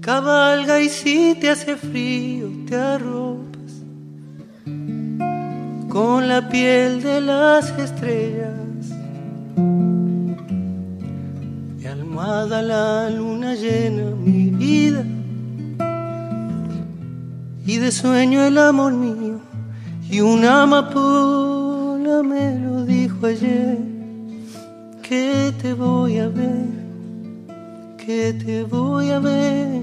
Cabalga y si te hace frío, te arropas con la piel de las estrellas la luna llena mi vida. Y de sueño el amor mío. Y una amapola me lo dijo ayer. Que te voy a ver que te voy a ver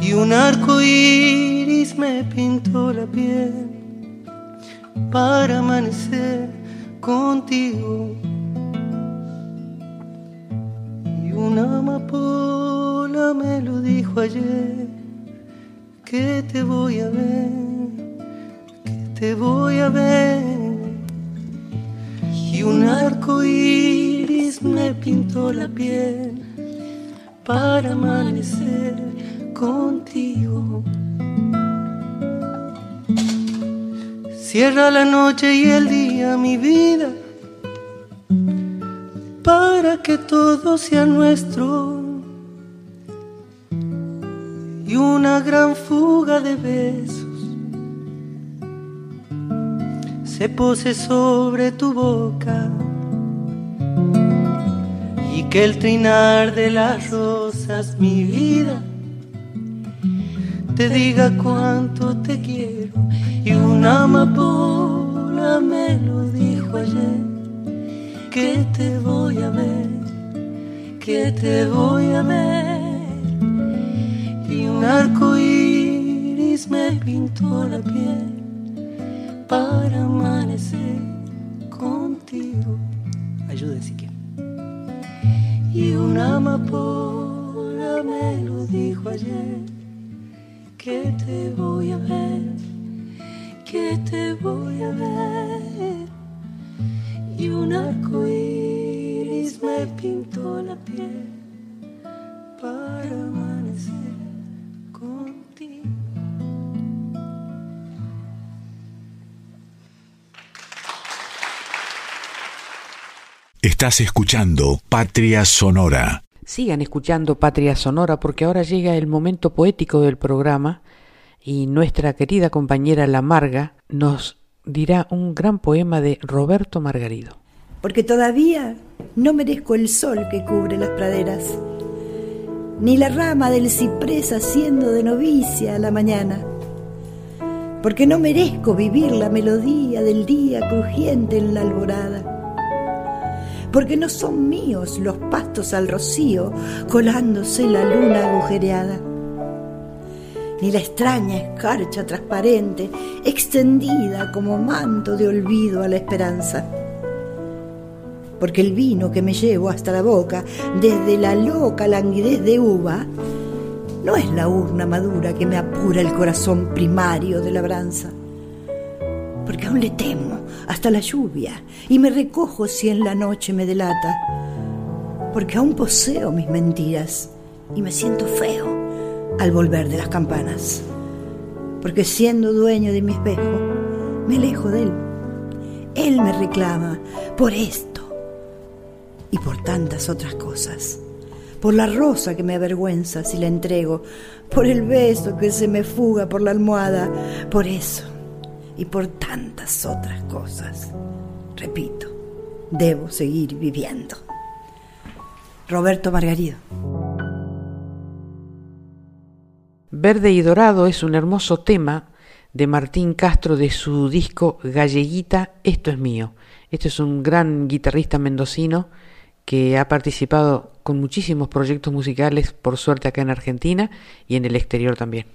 y un arco iris me pintó la piel. Para amanecer contigo una amapola me lo dijo ayer, que te voy a ver, que te voy a ver. Y un arco iris me pintó la piel para amanecer contigo. Cierra la noche y el día mi vida para que todo sea nuestro. Y una gran fuga de besos se pose sobre tu boca. Y que el trinar de las rosas, mi vida, te diga cuánto te quiero. Y una amapola me lo dijo ayer que te voy a ver, que te voy a ver y un arco iris me pintó la piel para amanecer contigo. Ayude si quiere. Y una amapola me lo dijo ayer que te voy a ver, que te voy a ver. Y un arco iris me pintó la piel para amanecer contigo. Estás escuchando Patria Sonora. Sigan escuchando Patria Sonora porque ahora llega el momento poético del programa y nuestra querida compañera La Marga nos dirá un gran poema de Roberto Margarido. Porque todavía no merezco el sol que cubre las praderas, ni la rama del ciprés haciendo de novicia a la mañana. Porque no merezco vivir la melodía del día crujiente en la alborada porque no son míos los pastos al rocío colándose la luna agujereada, ni la extraña escarcha transparente extendida como manto de olvido a la esperanza. Porque el vino que me llevo hasta la boca desde la loca languidez de uva no es la urna madura que me apura el corazón primario de labranza. Porque aún le temo hasta la lluvia y me recojo si en la noche me delata, porque aún poseo mis mentiras y me siento feo al volver de las campanas, porque siendo dueño de mi espejo, me alejo de él. Él me reclama por esto y por tantas otras cosas, por la rosa que me avergüenza si la entrego, por el beso que se me fuga por la almohada, por eso y por tantas otras cosas. Repito, debo seguir viviendo. Roberto Margarido. Verde y Dorado es un hermoso tema de Martín Castro de su disco Galleguita, Esto es mío. Este es un gran guitarrista mendocino que ha participado con muchísimos proyectos musicales, por suerte acá en Argentina y en el exterior también.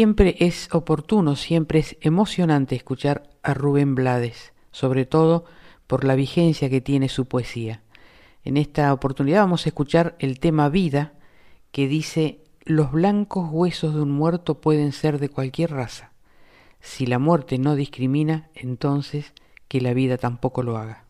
Siempre es oportuno, siempre es emocionante escuchar a Rubén Blades, sobre todo por la vigencia que tiene su poesía. En esta oportunidad vamos a escuchar el tema Vida, que dice, los blancos huesos de un muerto pueden ser de cualquier raza. Si la muerte no discrimina, entonces que la vida tampoco lo haga.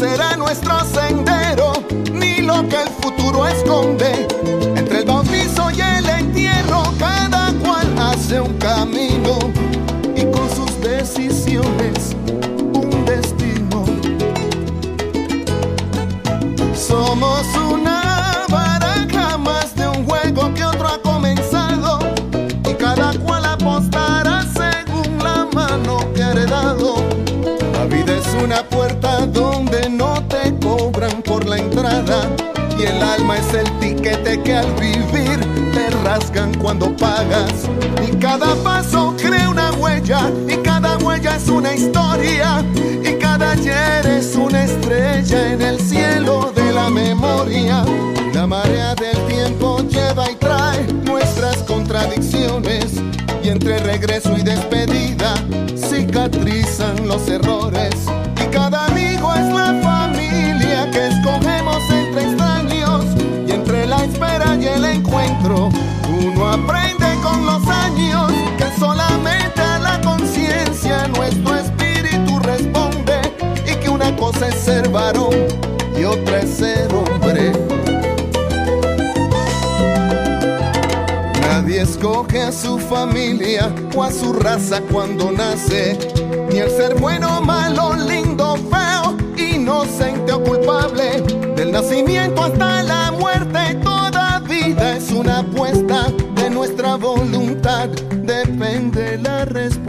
será nuestro sendero, ni lo que el futuro esconde. Es el ticket paquete que al vivir te rasgan cuando pagas. Y cada paso crea una huella, y cada huella es una historia, y cada ayer es una estrella en el cielo de la memoria. La marea del tiempo lleva y trae nuestras contradicciones, y entre regreso y despedida cicatrizan los errores. Y cada amigo es la cosa es ser varón y otra es ser hombre. Nadie escoge a su familia o a su raza cuando nace, ni el ser bueno, malo, lindo, feo, inocente o culpable. Del nacimiento hasta la muerte, toda vida es una apuesta. De nuestra voluntad depende la respuesta.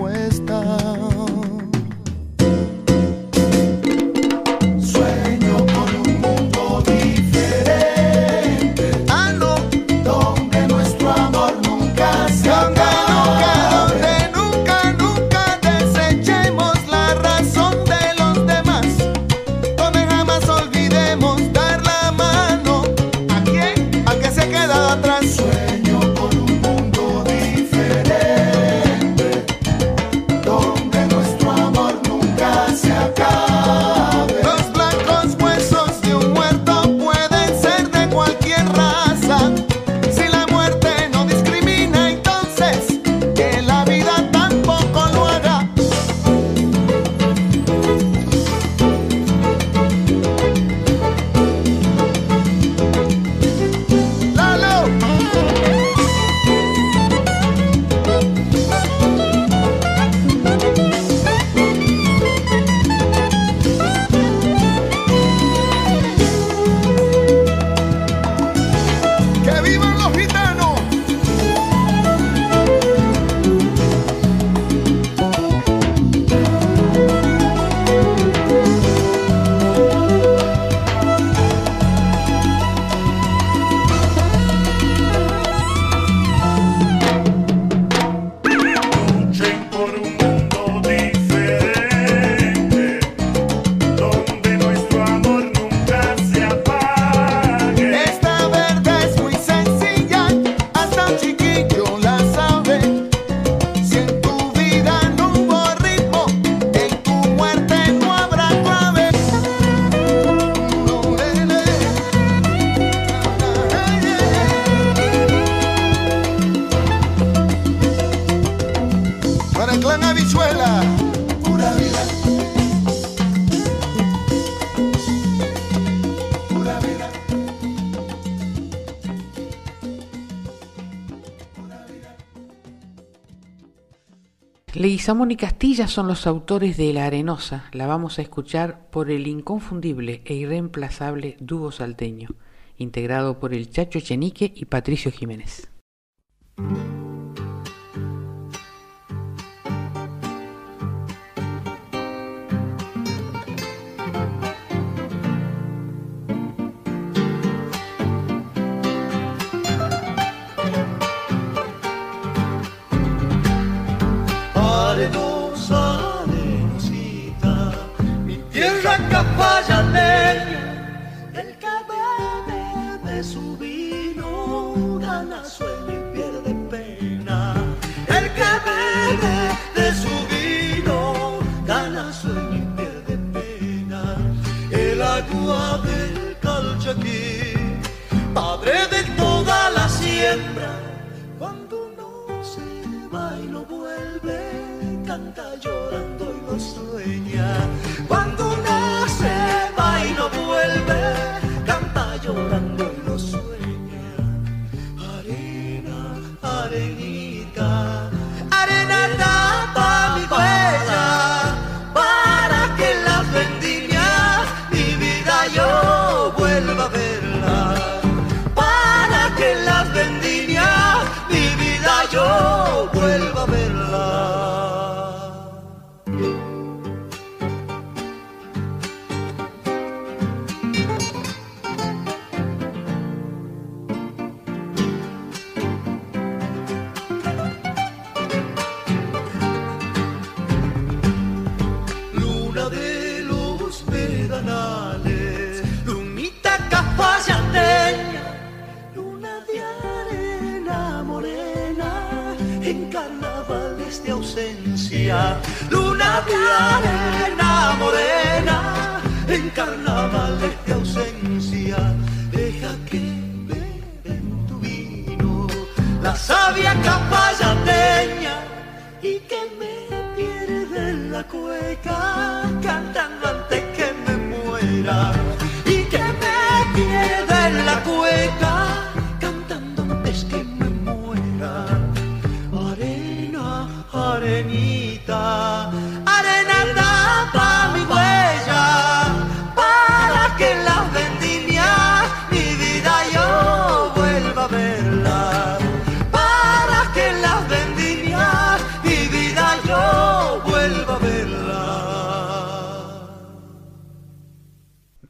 Leguizamón y Castilla son los autores de La Arenosa. La vamos a escuchar por el inconfundible e irreemplazable dúo salteño, integrado por el Chacho Chenique y Patricio Jiménez.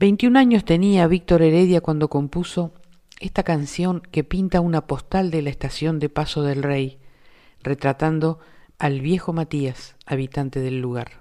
21 años tenía Víctor Heredia cuando compuso esta canción que pinta una postal de la estación de Paso del Rey, retratando al viejo Matías, habitante del lugar.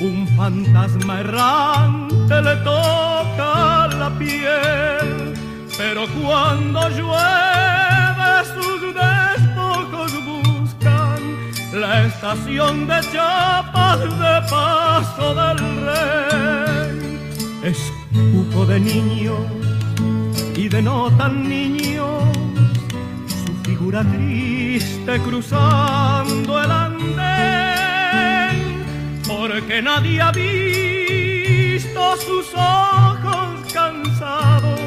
un fantasma errante le toca la piel, pero cuando llueve sus despojos buscan la estación de chapas de paso del rey. Es cuco de niños y de no tan niños, su figura triste cruzando el andén porque nadie ha visto sus ojos cansados,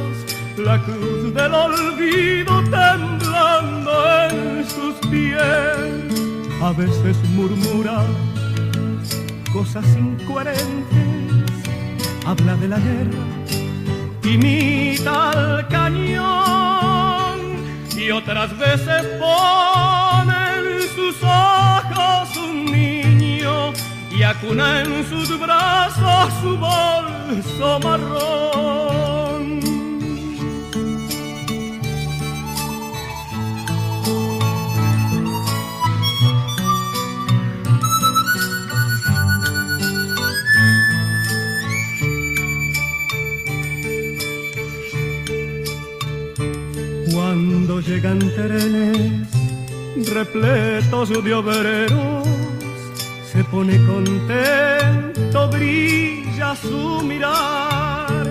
la cruz del olvido temblando en sus pies. A veces murmura cosas incoherentes, habla de la guerra, imita al cañón y otras veces pone en sus ojos un niño y acuna en sus brazos su bolso marrón. Cuando llegan trenes repletos de obreros, se pone contento, brilla su mirar.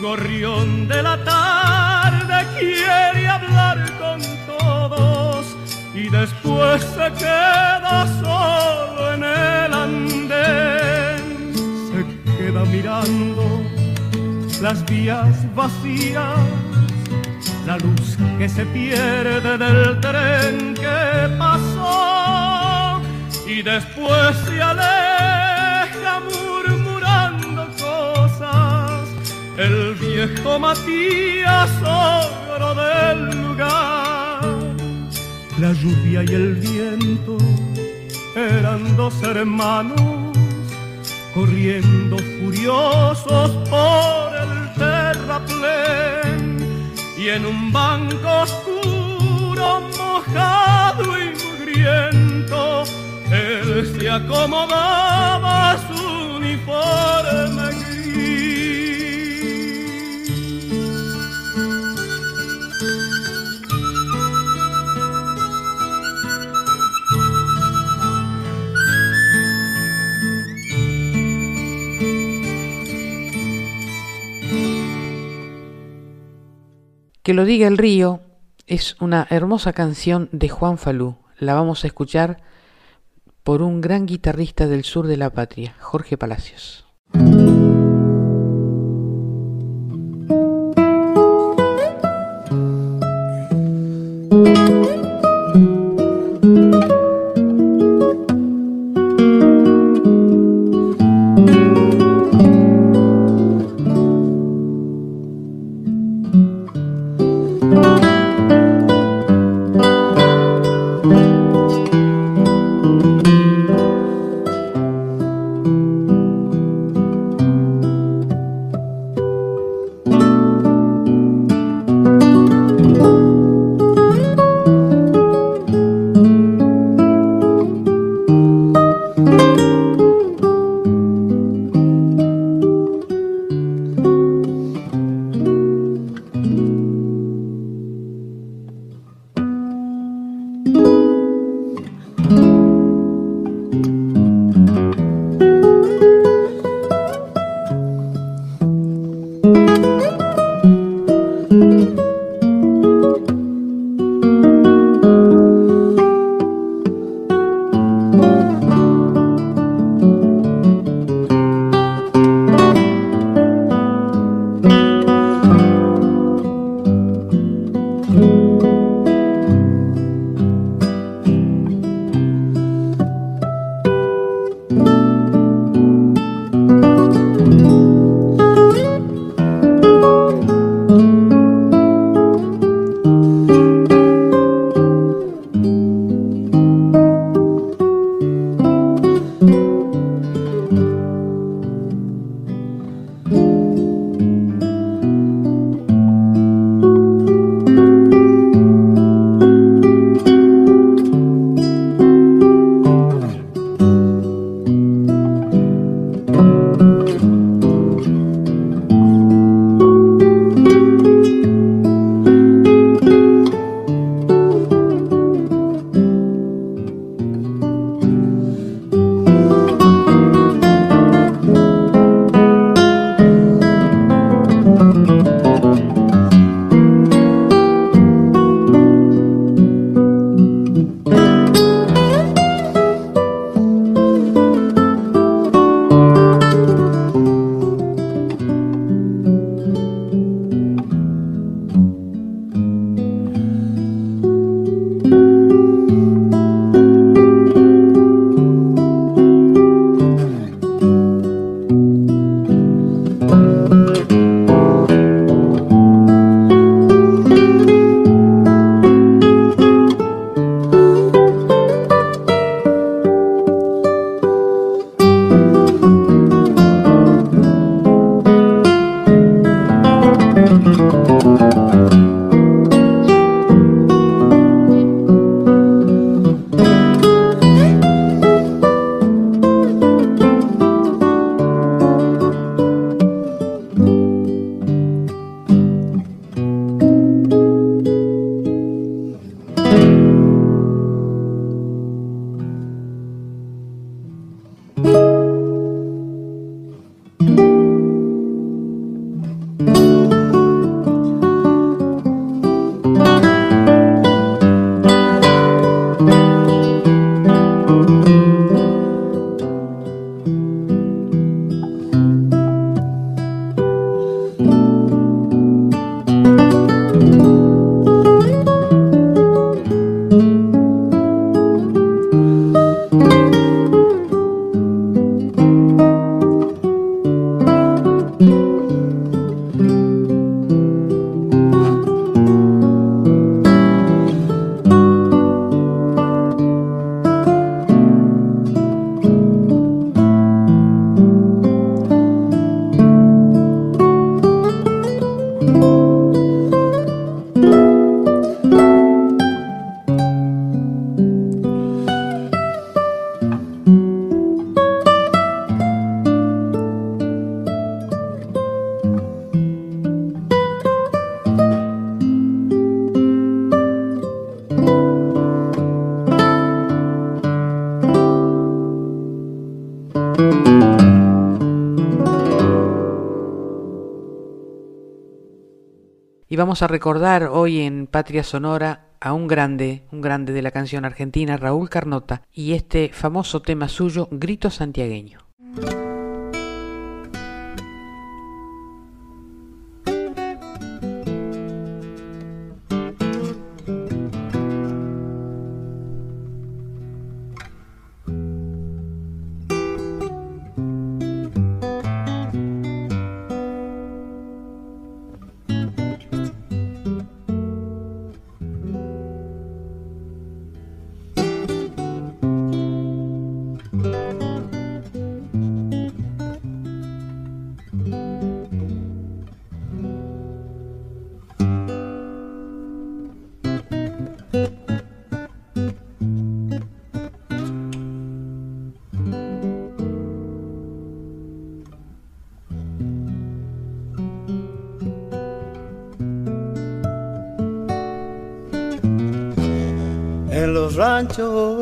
Gorrión de la tarde quiere hablar con todos y después se queda solo en el andén. Se queda mirando las vías vacías, la luz que se pierde del tren que pasó y después se aleja murmurando cosas el viejo Matías ogro del lugar. La lluvia y el viento eran dos hermanos corriendo furiosos por el terraplén y en un banco oscuro mojado y mugriento Que lo diga el río es una hermosa canción de Juan Falú. La vamos a escuchar por un gran guitarrista del sur de la patria, Jorge Palacios. Vamos a recordar hoy en Patria Sonora a un grande, un grande de la canción argentina, Raúl Carnota, y este famoso tema suyo, Grito Santiagueño. চোখ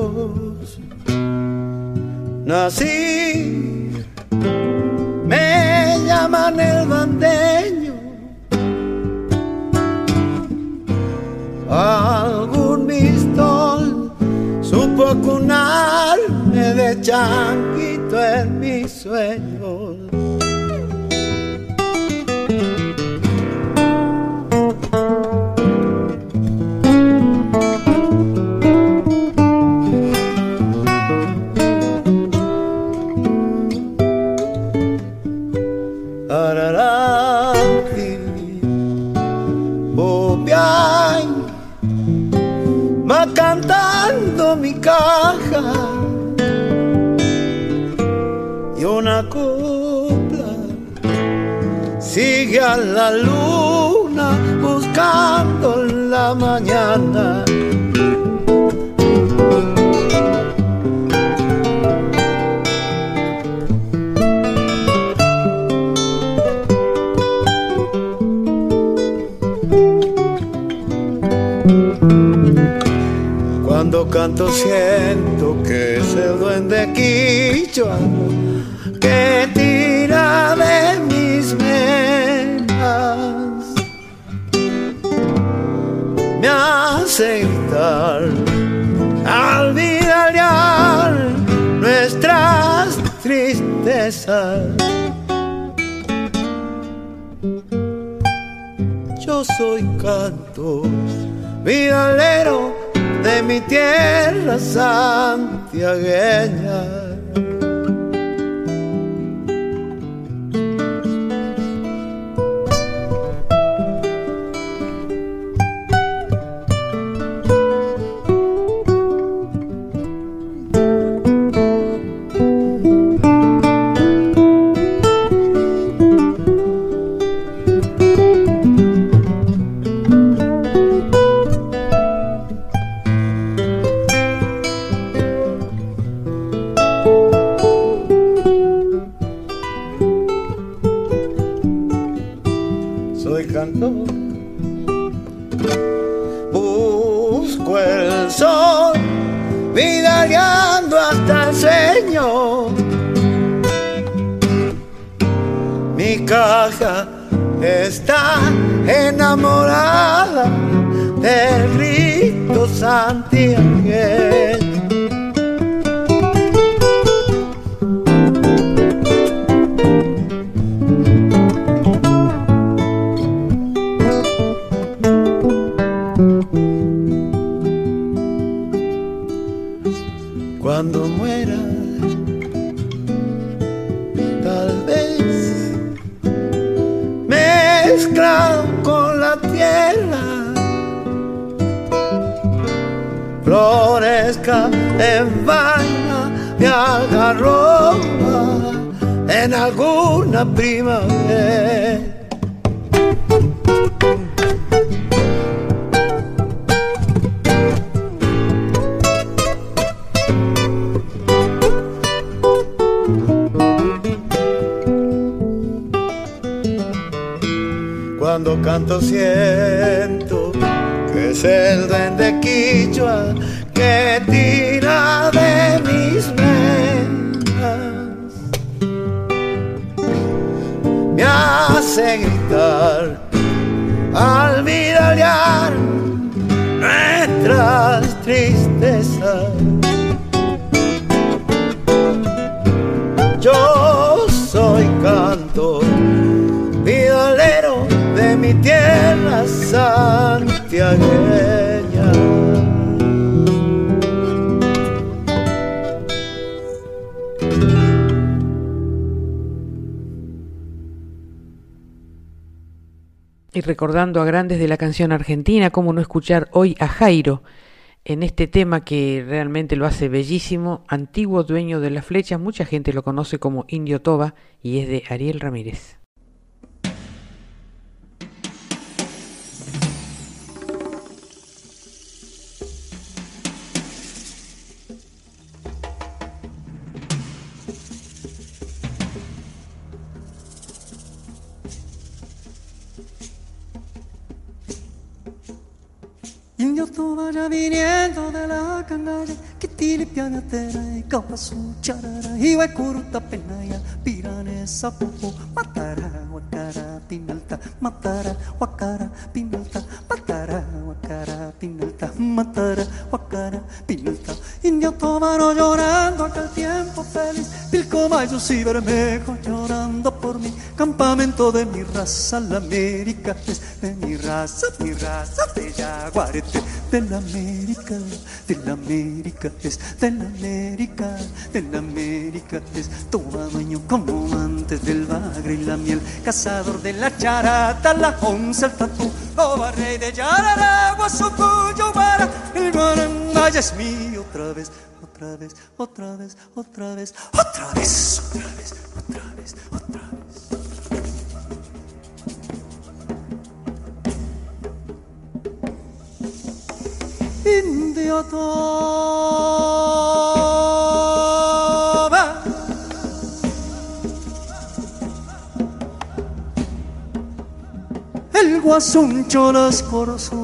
Y recordando a grandes de la canción argentina, cómo no escuchar hoy a Jairo en este tema que realmente lo hace bellísimo, antiguo dueño de la flecha, mucha gente lo conoce como Indio Toba y es de Ariel Ramírez. Tú vaya viniendo de la canalla que tiri pianatera y capa su charara y va curuta penaya piranesa popo matara guacara pinalta matara guacara pinalta matara guacara pinalta matara guacara pinalta Indio tomaro llorando aquel tiempo feliz. Pilco mayos y bermejo llorando por mi campamento de mi raza la América es de mi raza mi raza de jaguarete de la América de la América es de la América de la América es. Dueño como antes del bagre y la miel. Cazador de la charata la once el tatú. Oba rey de Yararagua agua supo llover, el guaranda es mío. Otra vez, otra vez, otra vez, otra vez, otra vez, otra vez, otra vez, otra vez. India Guasuncho las corzuelas.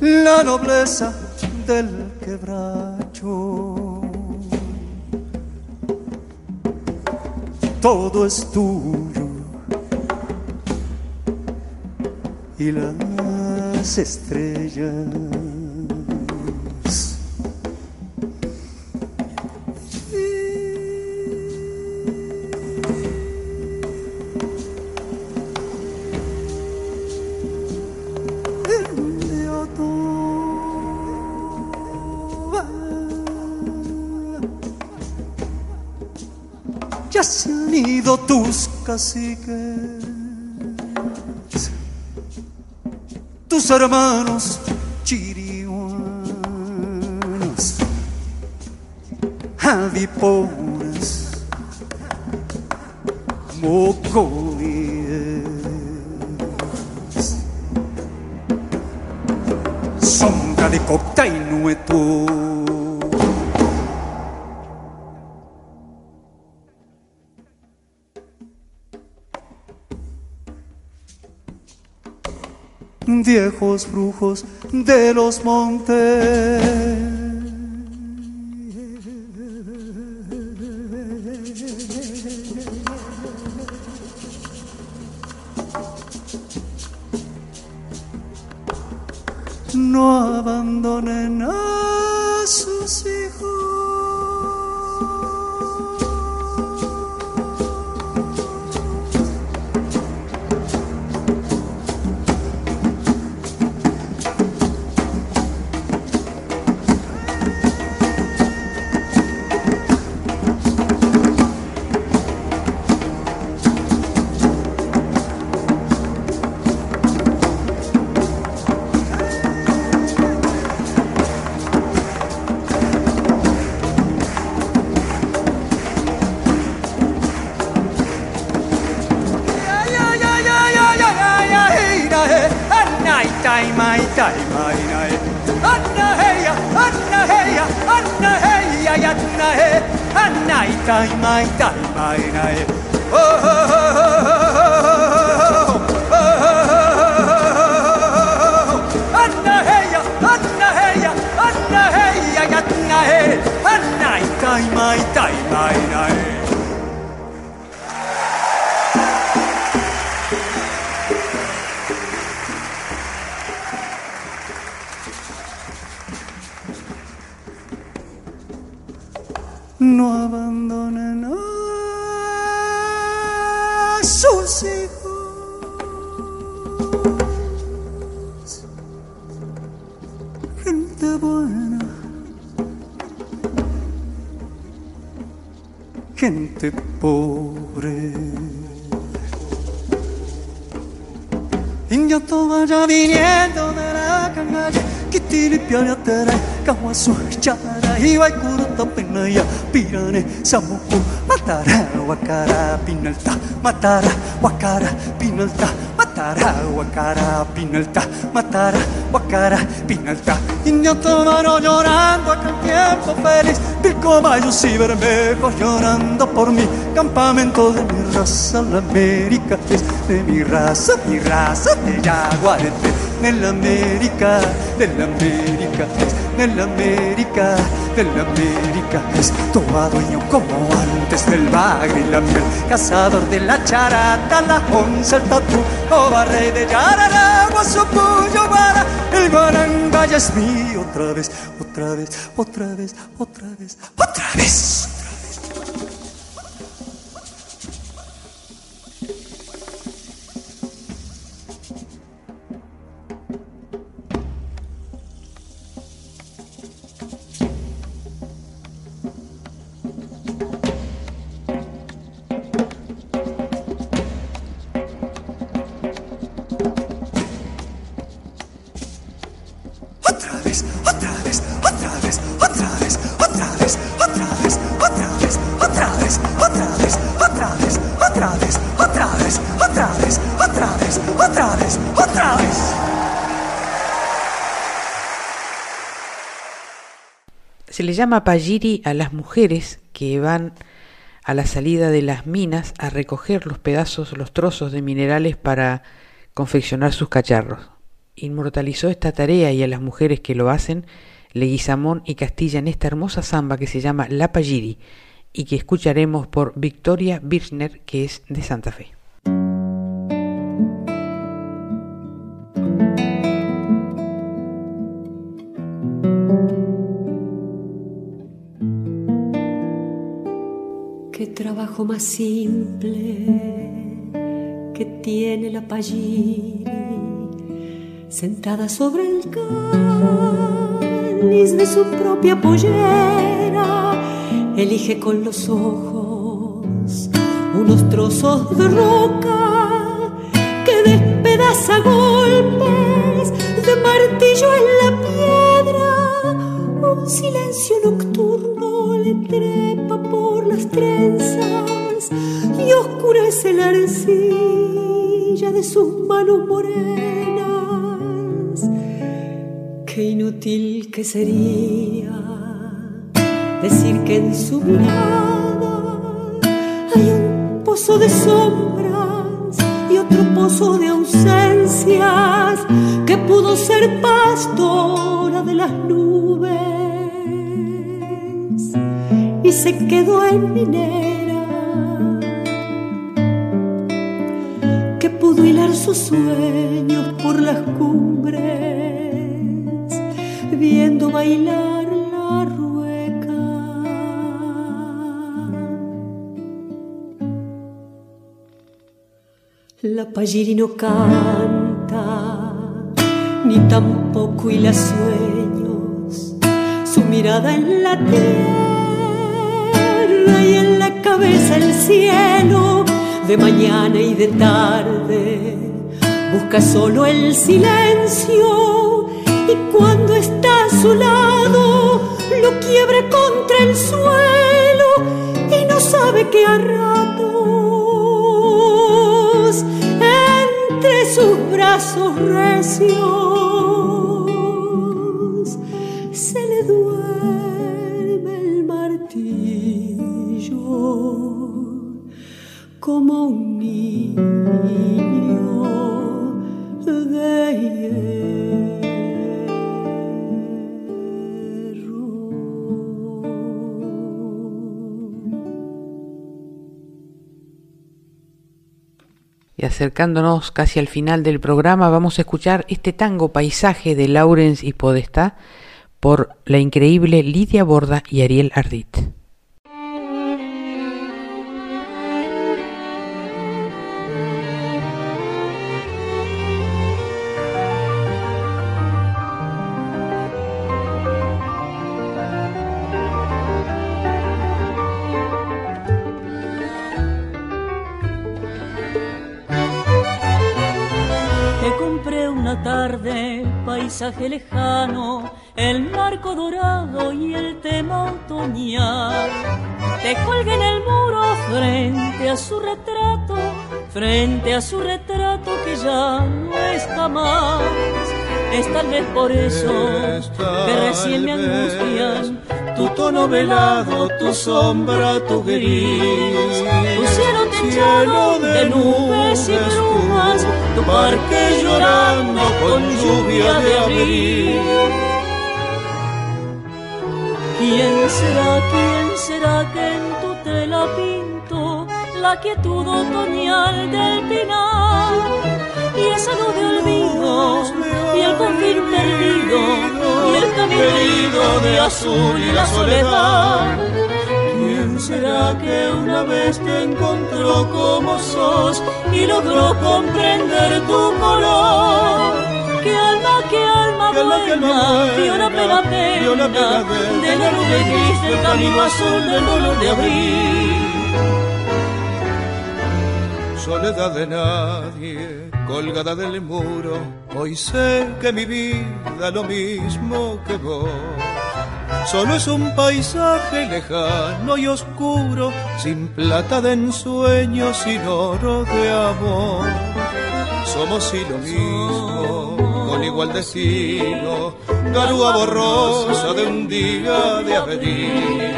La nobleza del quebracho. Todo es tuyo. Y las estrellas. Han ido tus caciques. Tus hermanos chirihuanos, aviporas, mocoíes, sombra de cocta y. viejos brujos de los montes. No abandonen a sus hijos. anh samuku, matara, wakara, pinalta, matara, wakara, pinalta, matara, wakara, pinalta, matara, wakara, pinalta. Indio mano llorando aquel tiempo feliz, vi caballos y bermejos llorando por mi campamento de mi raza, la América es de mi raza, mi raza de Yaguarete, de la América, de la América es de la América, de la América es toma dueño como antes del bagre la miel, cazador de la charata, la onza, el tatú, o rey de Yararagua, su puyo, guara, el guaranga ya es mío otra vez, otra vez, otra vez, otra vez, otra vez. Llama payiri a las mujeres que van a la salida de las minas a recoger los pedazos, los trozos de minerales para confeccionar sus cacharros. Inmortalizó esta tarea y a las mujeres que lo hacen Leguizamón y Castilla en esta hermosa samba que se llama La Payiri y que escucharemos por Victoria Birchner, que es de Santa Fe. Más simple que tiene la Payiri sentada sobre el cáliz de su propia pollera, elige con los ojos unos trozos de roca que despedaza golpes de martillo en la piedra. Un silencio nocturno trepa por las trenzas y oscurece la arcilla de sus manos morenas. Qué inútil que sería decir que en su mirada hay un pozo de sombras y otro pozo de ausencias que pudo ser pastora de las nubes y se quedó en minera. Que pudo hilar sus sueños por las cumbres viendo bailar la rueca. La payiri no canta ni tampoco hila sueños su mirada en la tierra y en la cabeza el cielo de mañana y de tarde. Busca solo el silencio y cuando está a su lado lo quiebra contra el suelo y no sabe que a ratos entre sus brazos recios Y acercándonos casi al final del programa, vamos a escuchar este tango paisaje de Laurens y Podestá por la increíble Lidia Borda y Ariel Ardit. Paisaje lejano, el marco dorado y el tema otoñal. Te cuelga en el muro frente a su retrato, frente a su retrato que ya no está más. Es tal vez por eso que recién me angustian tu tono velado, tu sombra, tu gris, tu cielo techado de nubes y brumas, tu parque llorando con lluvia de abril. ¿Quién será, quién será que en tu tela pinto la quietud otoñal del pinar? Y esa luz de olvido, y el confín perdido, y el camino herido de azul y la soledad. ¿Quién será que una vez te encontró como sos y logró comprender tu color? ¿Qué alma, qué alma buena vio la pena pena de la nube gris del camino azul del dolor de abril? soledad de nadie, colgada del muro. Hoy sé que mi vida lo mismo que vos. Solo es un paisaje lejano y oscuro, sin plata de ensueño, sin oro de amor. Somos y lo mismo, con igual destino, garúa borrosa de un día de avenir.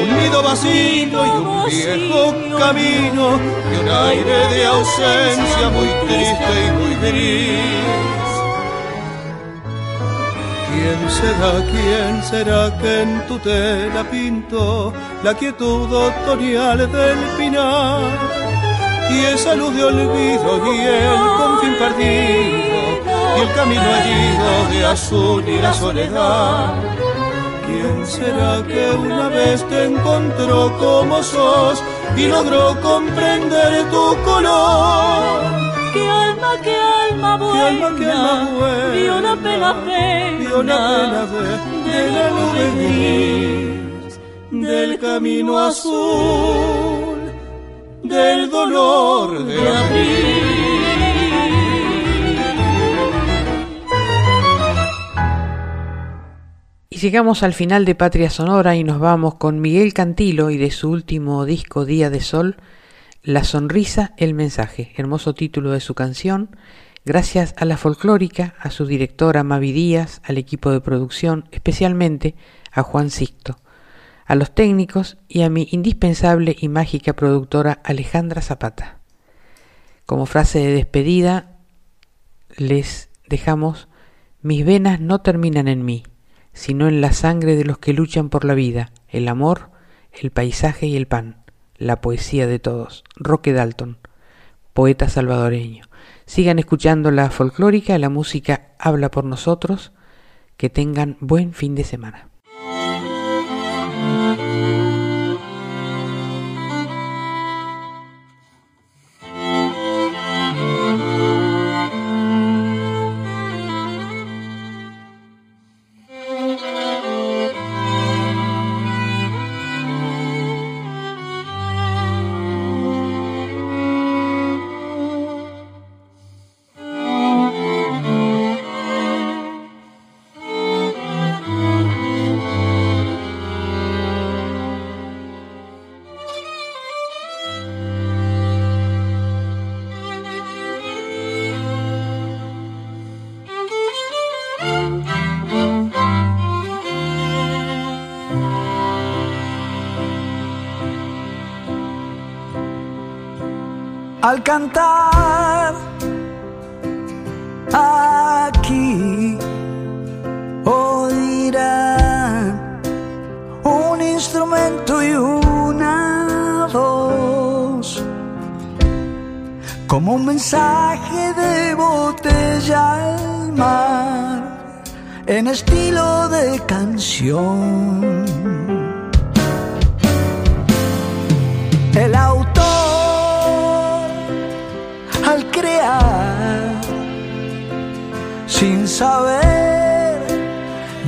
Un nido vacío y un viejo camino y un aire de ausencia muy triste y muy gris. ¿Quién será, quién será que en tu tela pintó la quietud otoñal del pinar? Y esa luz de olvido y el confín perdido y el camino herido de azul y la soledad. ¿Quién será que una vez te encontró como sos y logró comprender tu color? ¿Qué alma, qué alma buena, alma, qué alma buena. Vio la pena pena, vio la pena de, de la nube gris, del camino azul, del dolor de Y llegamos al final de Patria Sonora y nos vamos con Miguel Cantilo y de su último disco Día de Sol, La Sonrisa, el Mensaje, hermoso título de su canción, gracias a la folclórica, a su directora Mavi Díaz, al equipo de producción, especialmente a Juan Sixto, a los técnicos y a mi indispensable y mágica productora Alejandra Zapata. Como frase de despedida, les dejamos, mis venas no terminan en mí, sino en la sangre de los que luchan por la vida, el amor, el paisaje y el pan, la poesía de todos. Roque Dalton, poeta salvadoreño. Sigan escuchando la folclórica, la música habla por nosotros. Que tengan buen fin de semana. Al cantar aquí oirán un instrumento y una voz como un mensaje de botella al mar en estilo de canción. El autor sin saber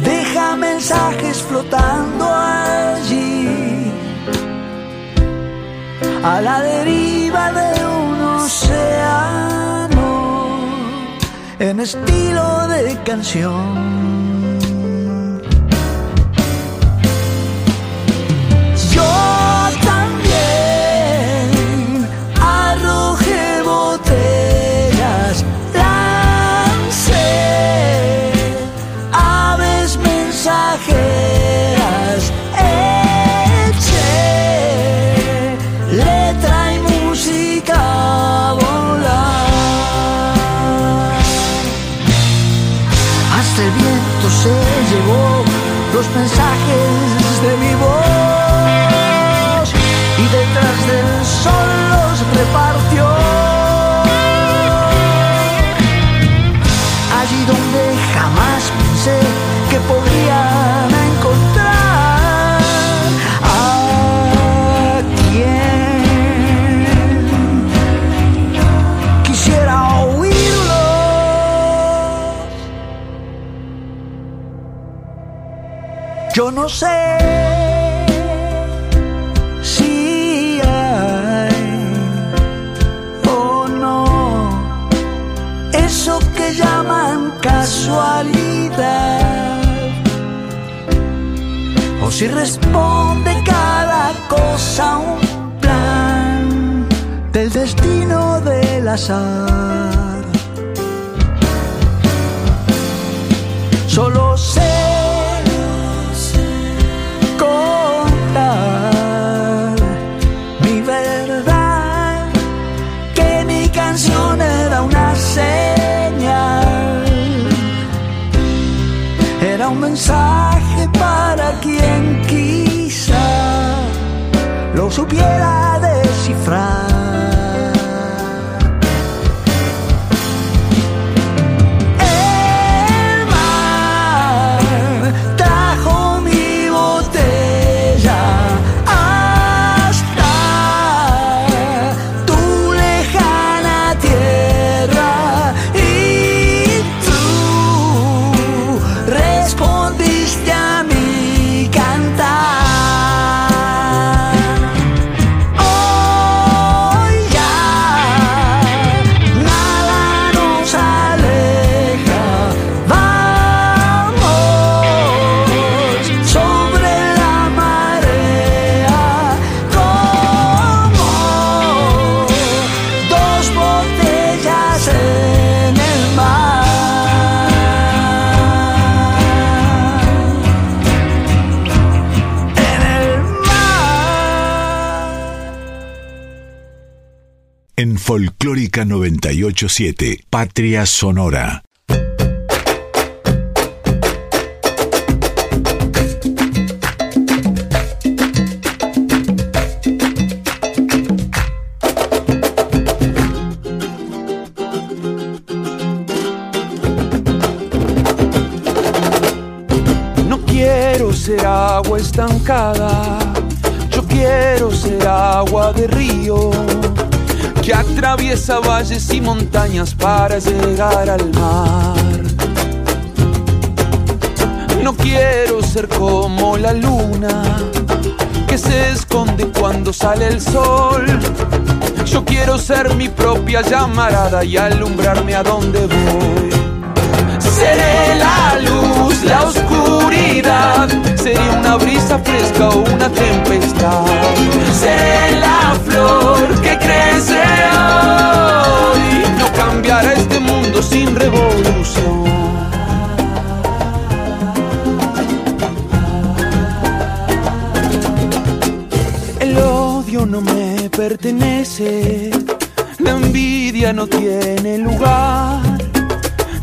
deja mensajes flotando allí a la deriva de un océano en estilo de canción. Yo los mensajes no sé si hay o no eso que llaman casualidad o si responde cada cosa a un plan del destino del azar. Mensaje para quien quizá lo supiera descifrar. En Folclórica 987, Patria Sonora. No quiero ser agua estancada, yo quiero ser agua de río que atraviesa valles y montañas para llegar al mar. No quiero ser como la luna que se esconde cuando sale el sol. Yo quiero ser mi propia llamarada y alumbrarme a donde voy. Seré la luz, la oscuridad. Seré una brisa fresca o una tempestad. Seré la flor que crece hoy. No cambiará este mundo sin revolución. El odio no me pertenece. La envidia no tiene lugar.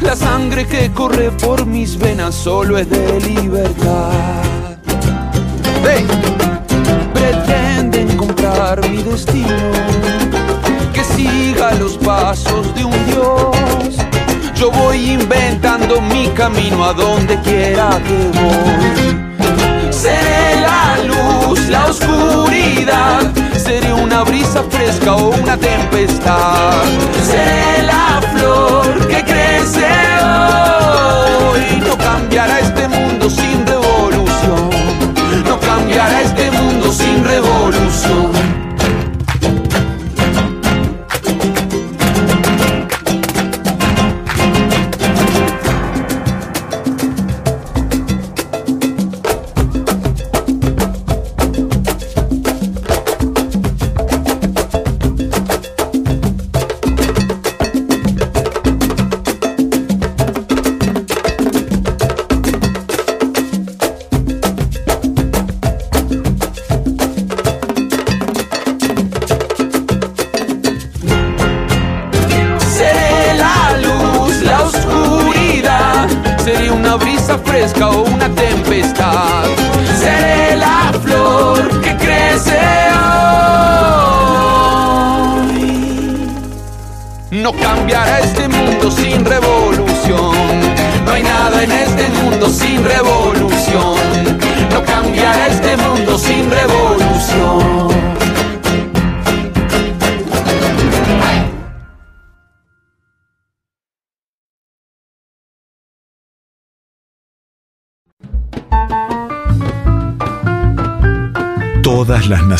La sangre que corre por mis venas solo es de libertad. ¡Hey! Pretenden comprar mi destino, que siga los pasos de un dios. Yo voy inventando mi camino a donde quiera que voy. Seré la luz, la oscuridad, seré una brisa fresca o una tempestad. Seré la flor que crece hoy. No cambiará este mundo sin revolución. No cambiará este mundo sin revolución.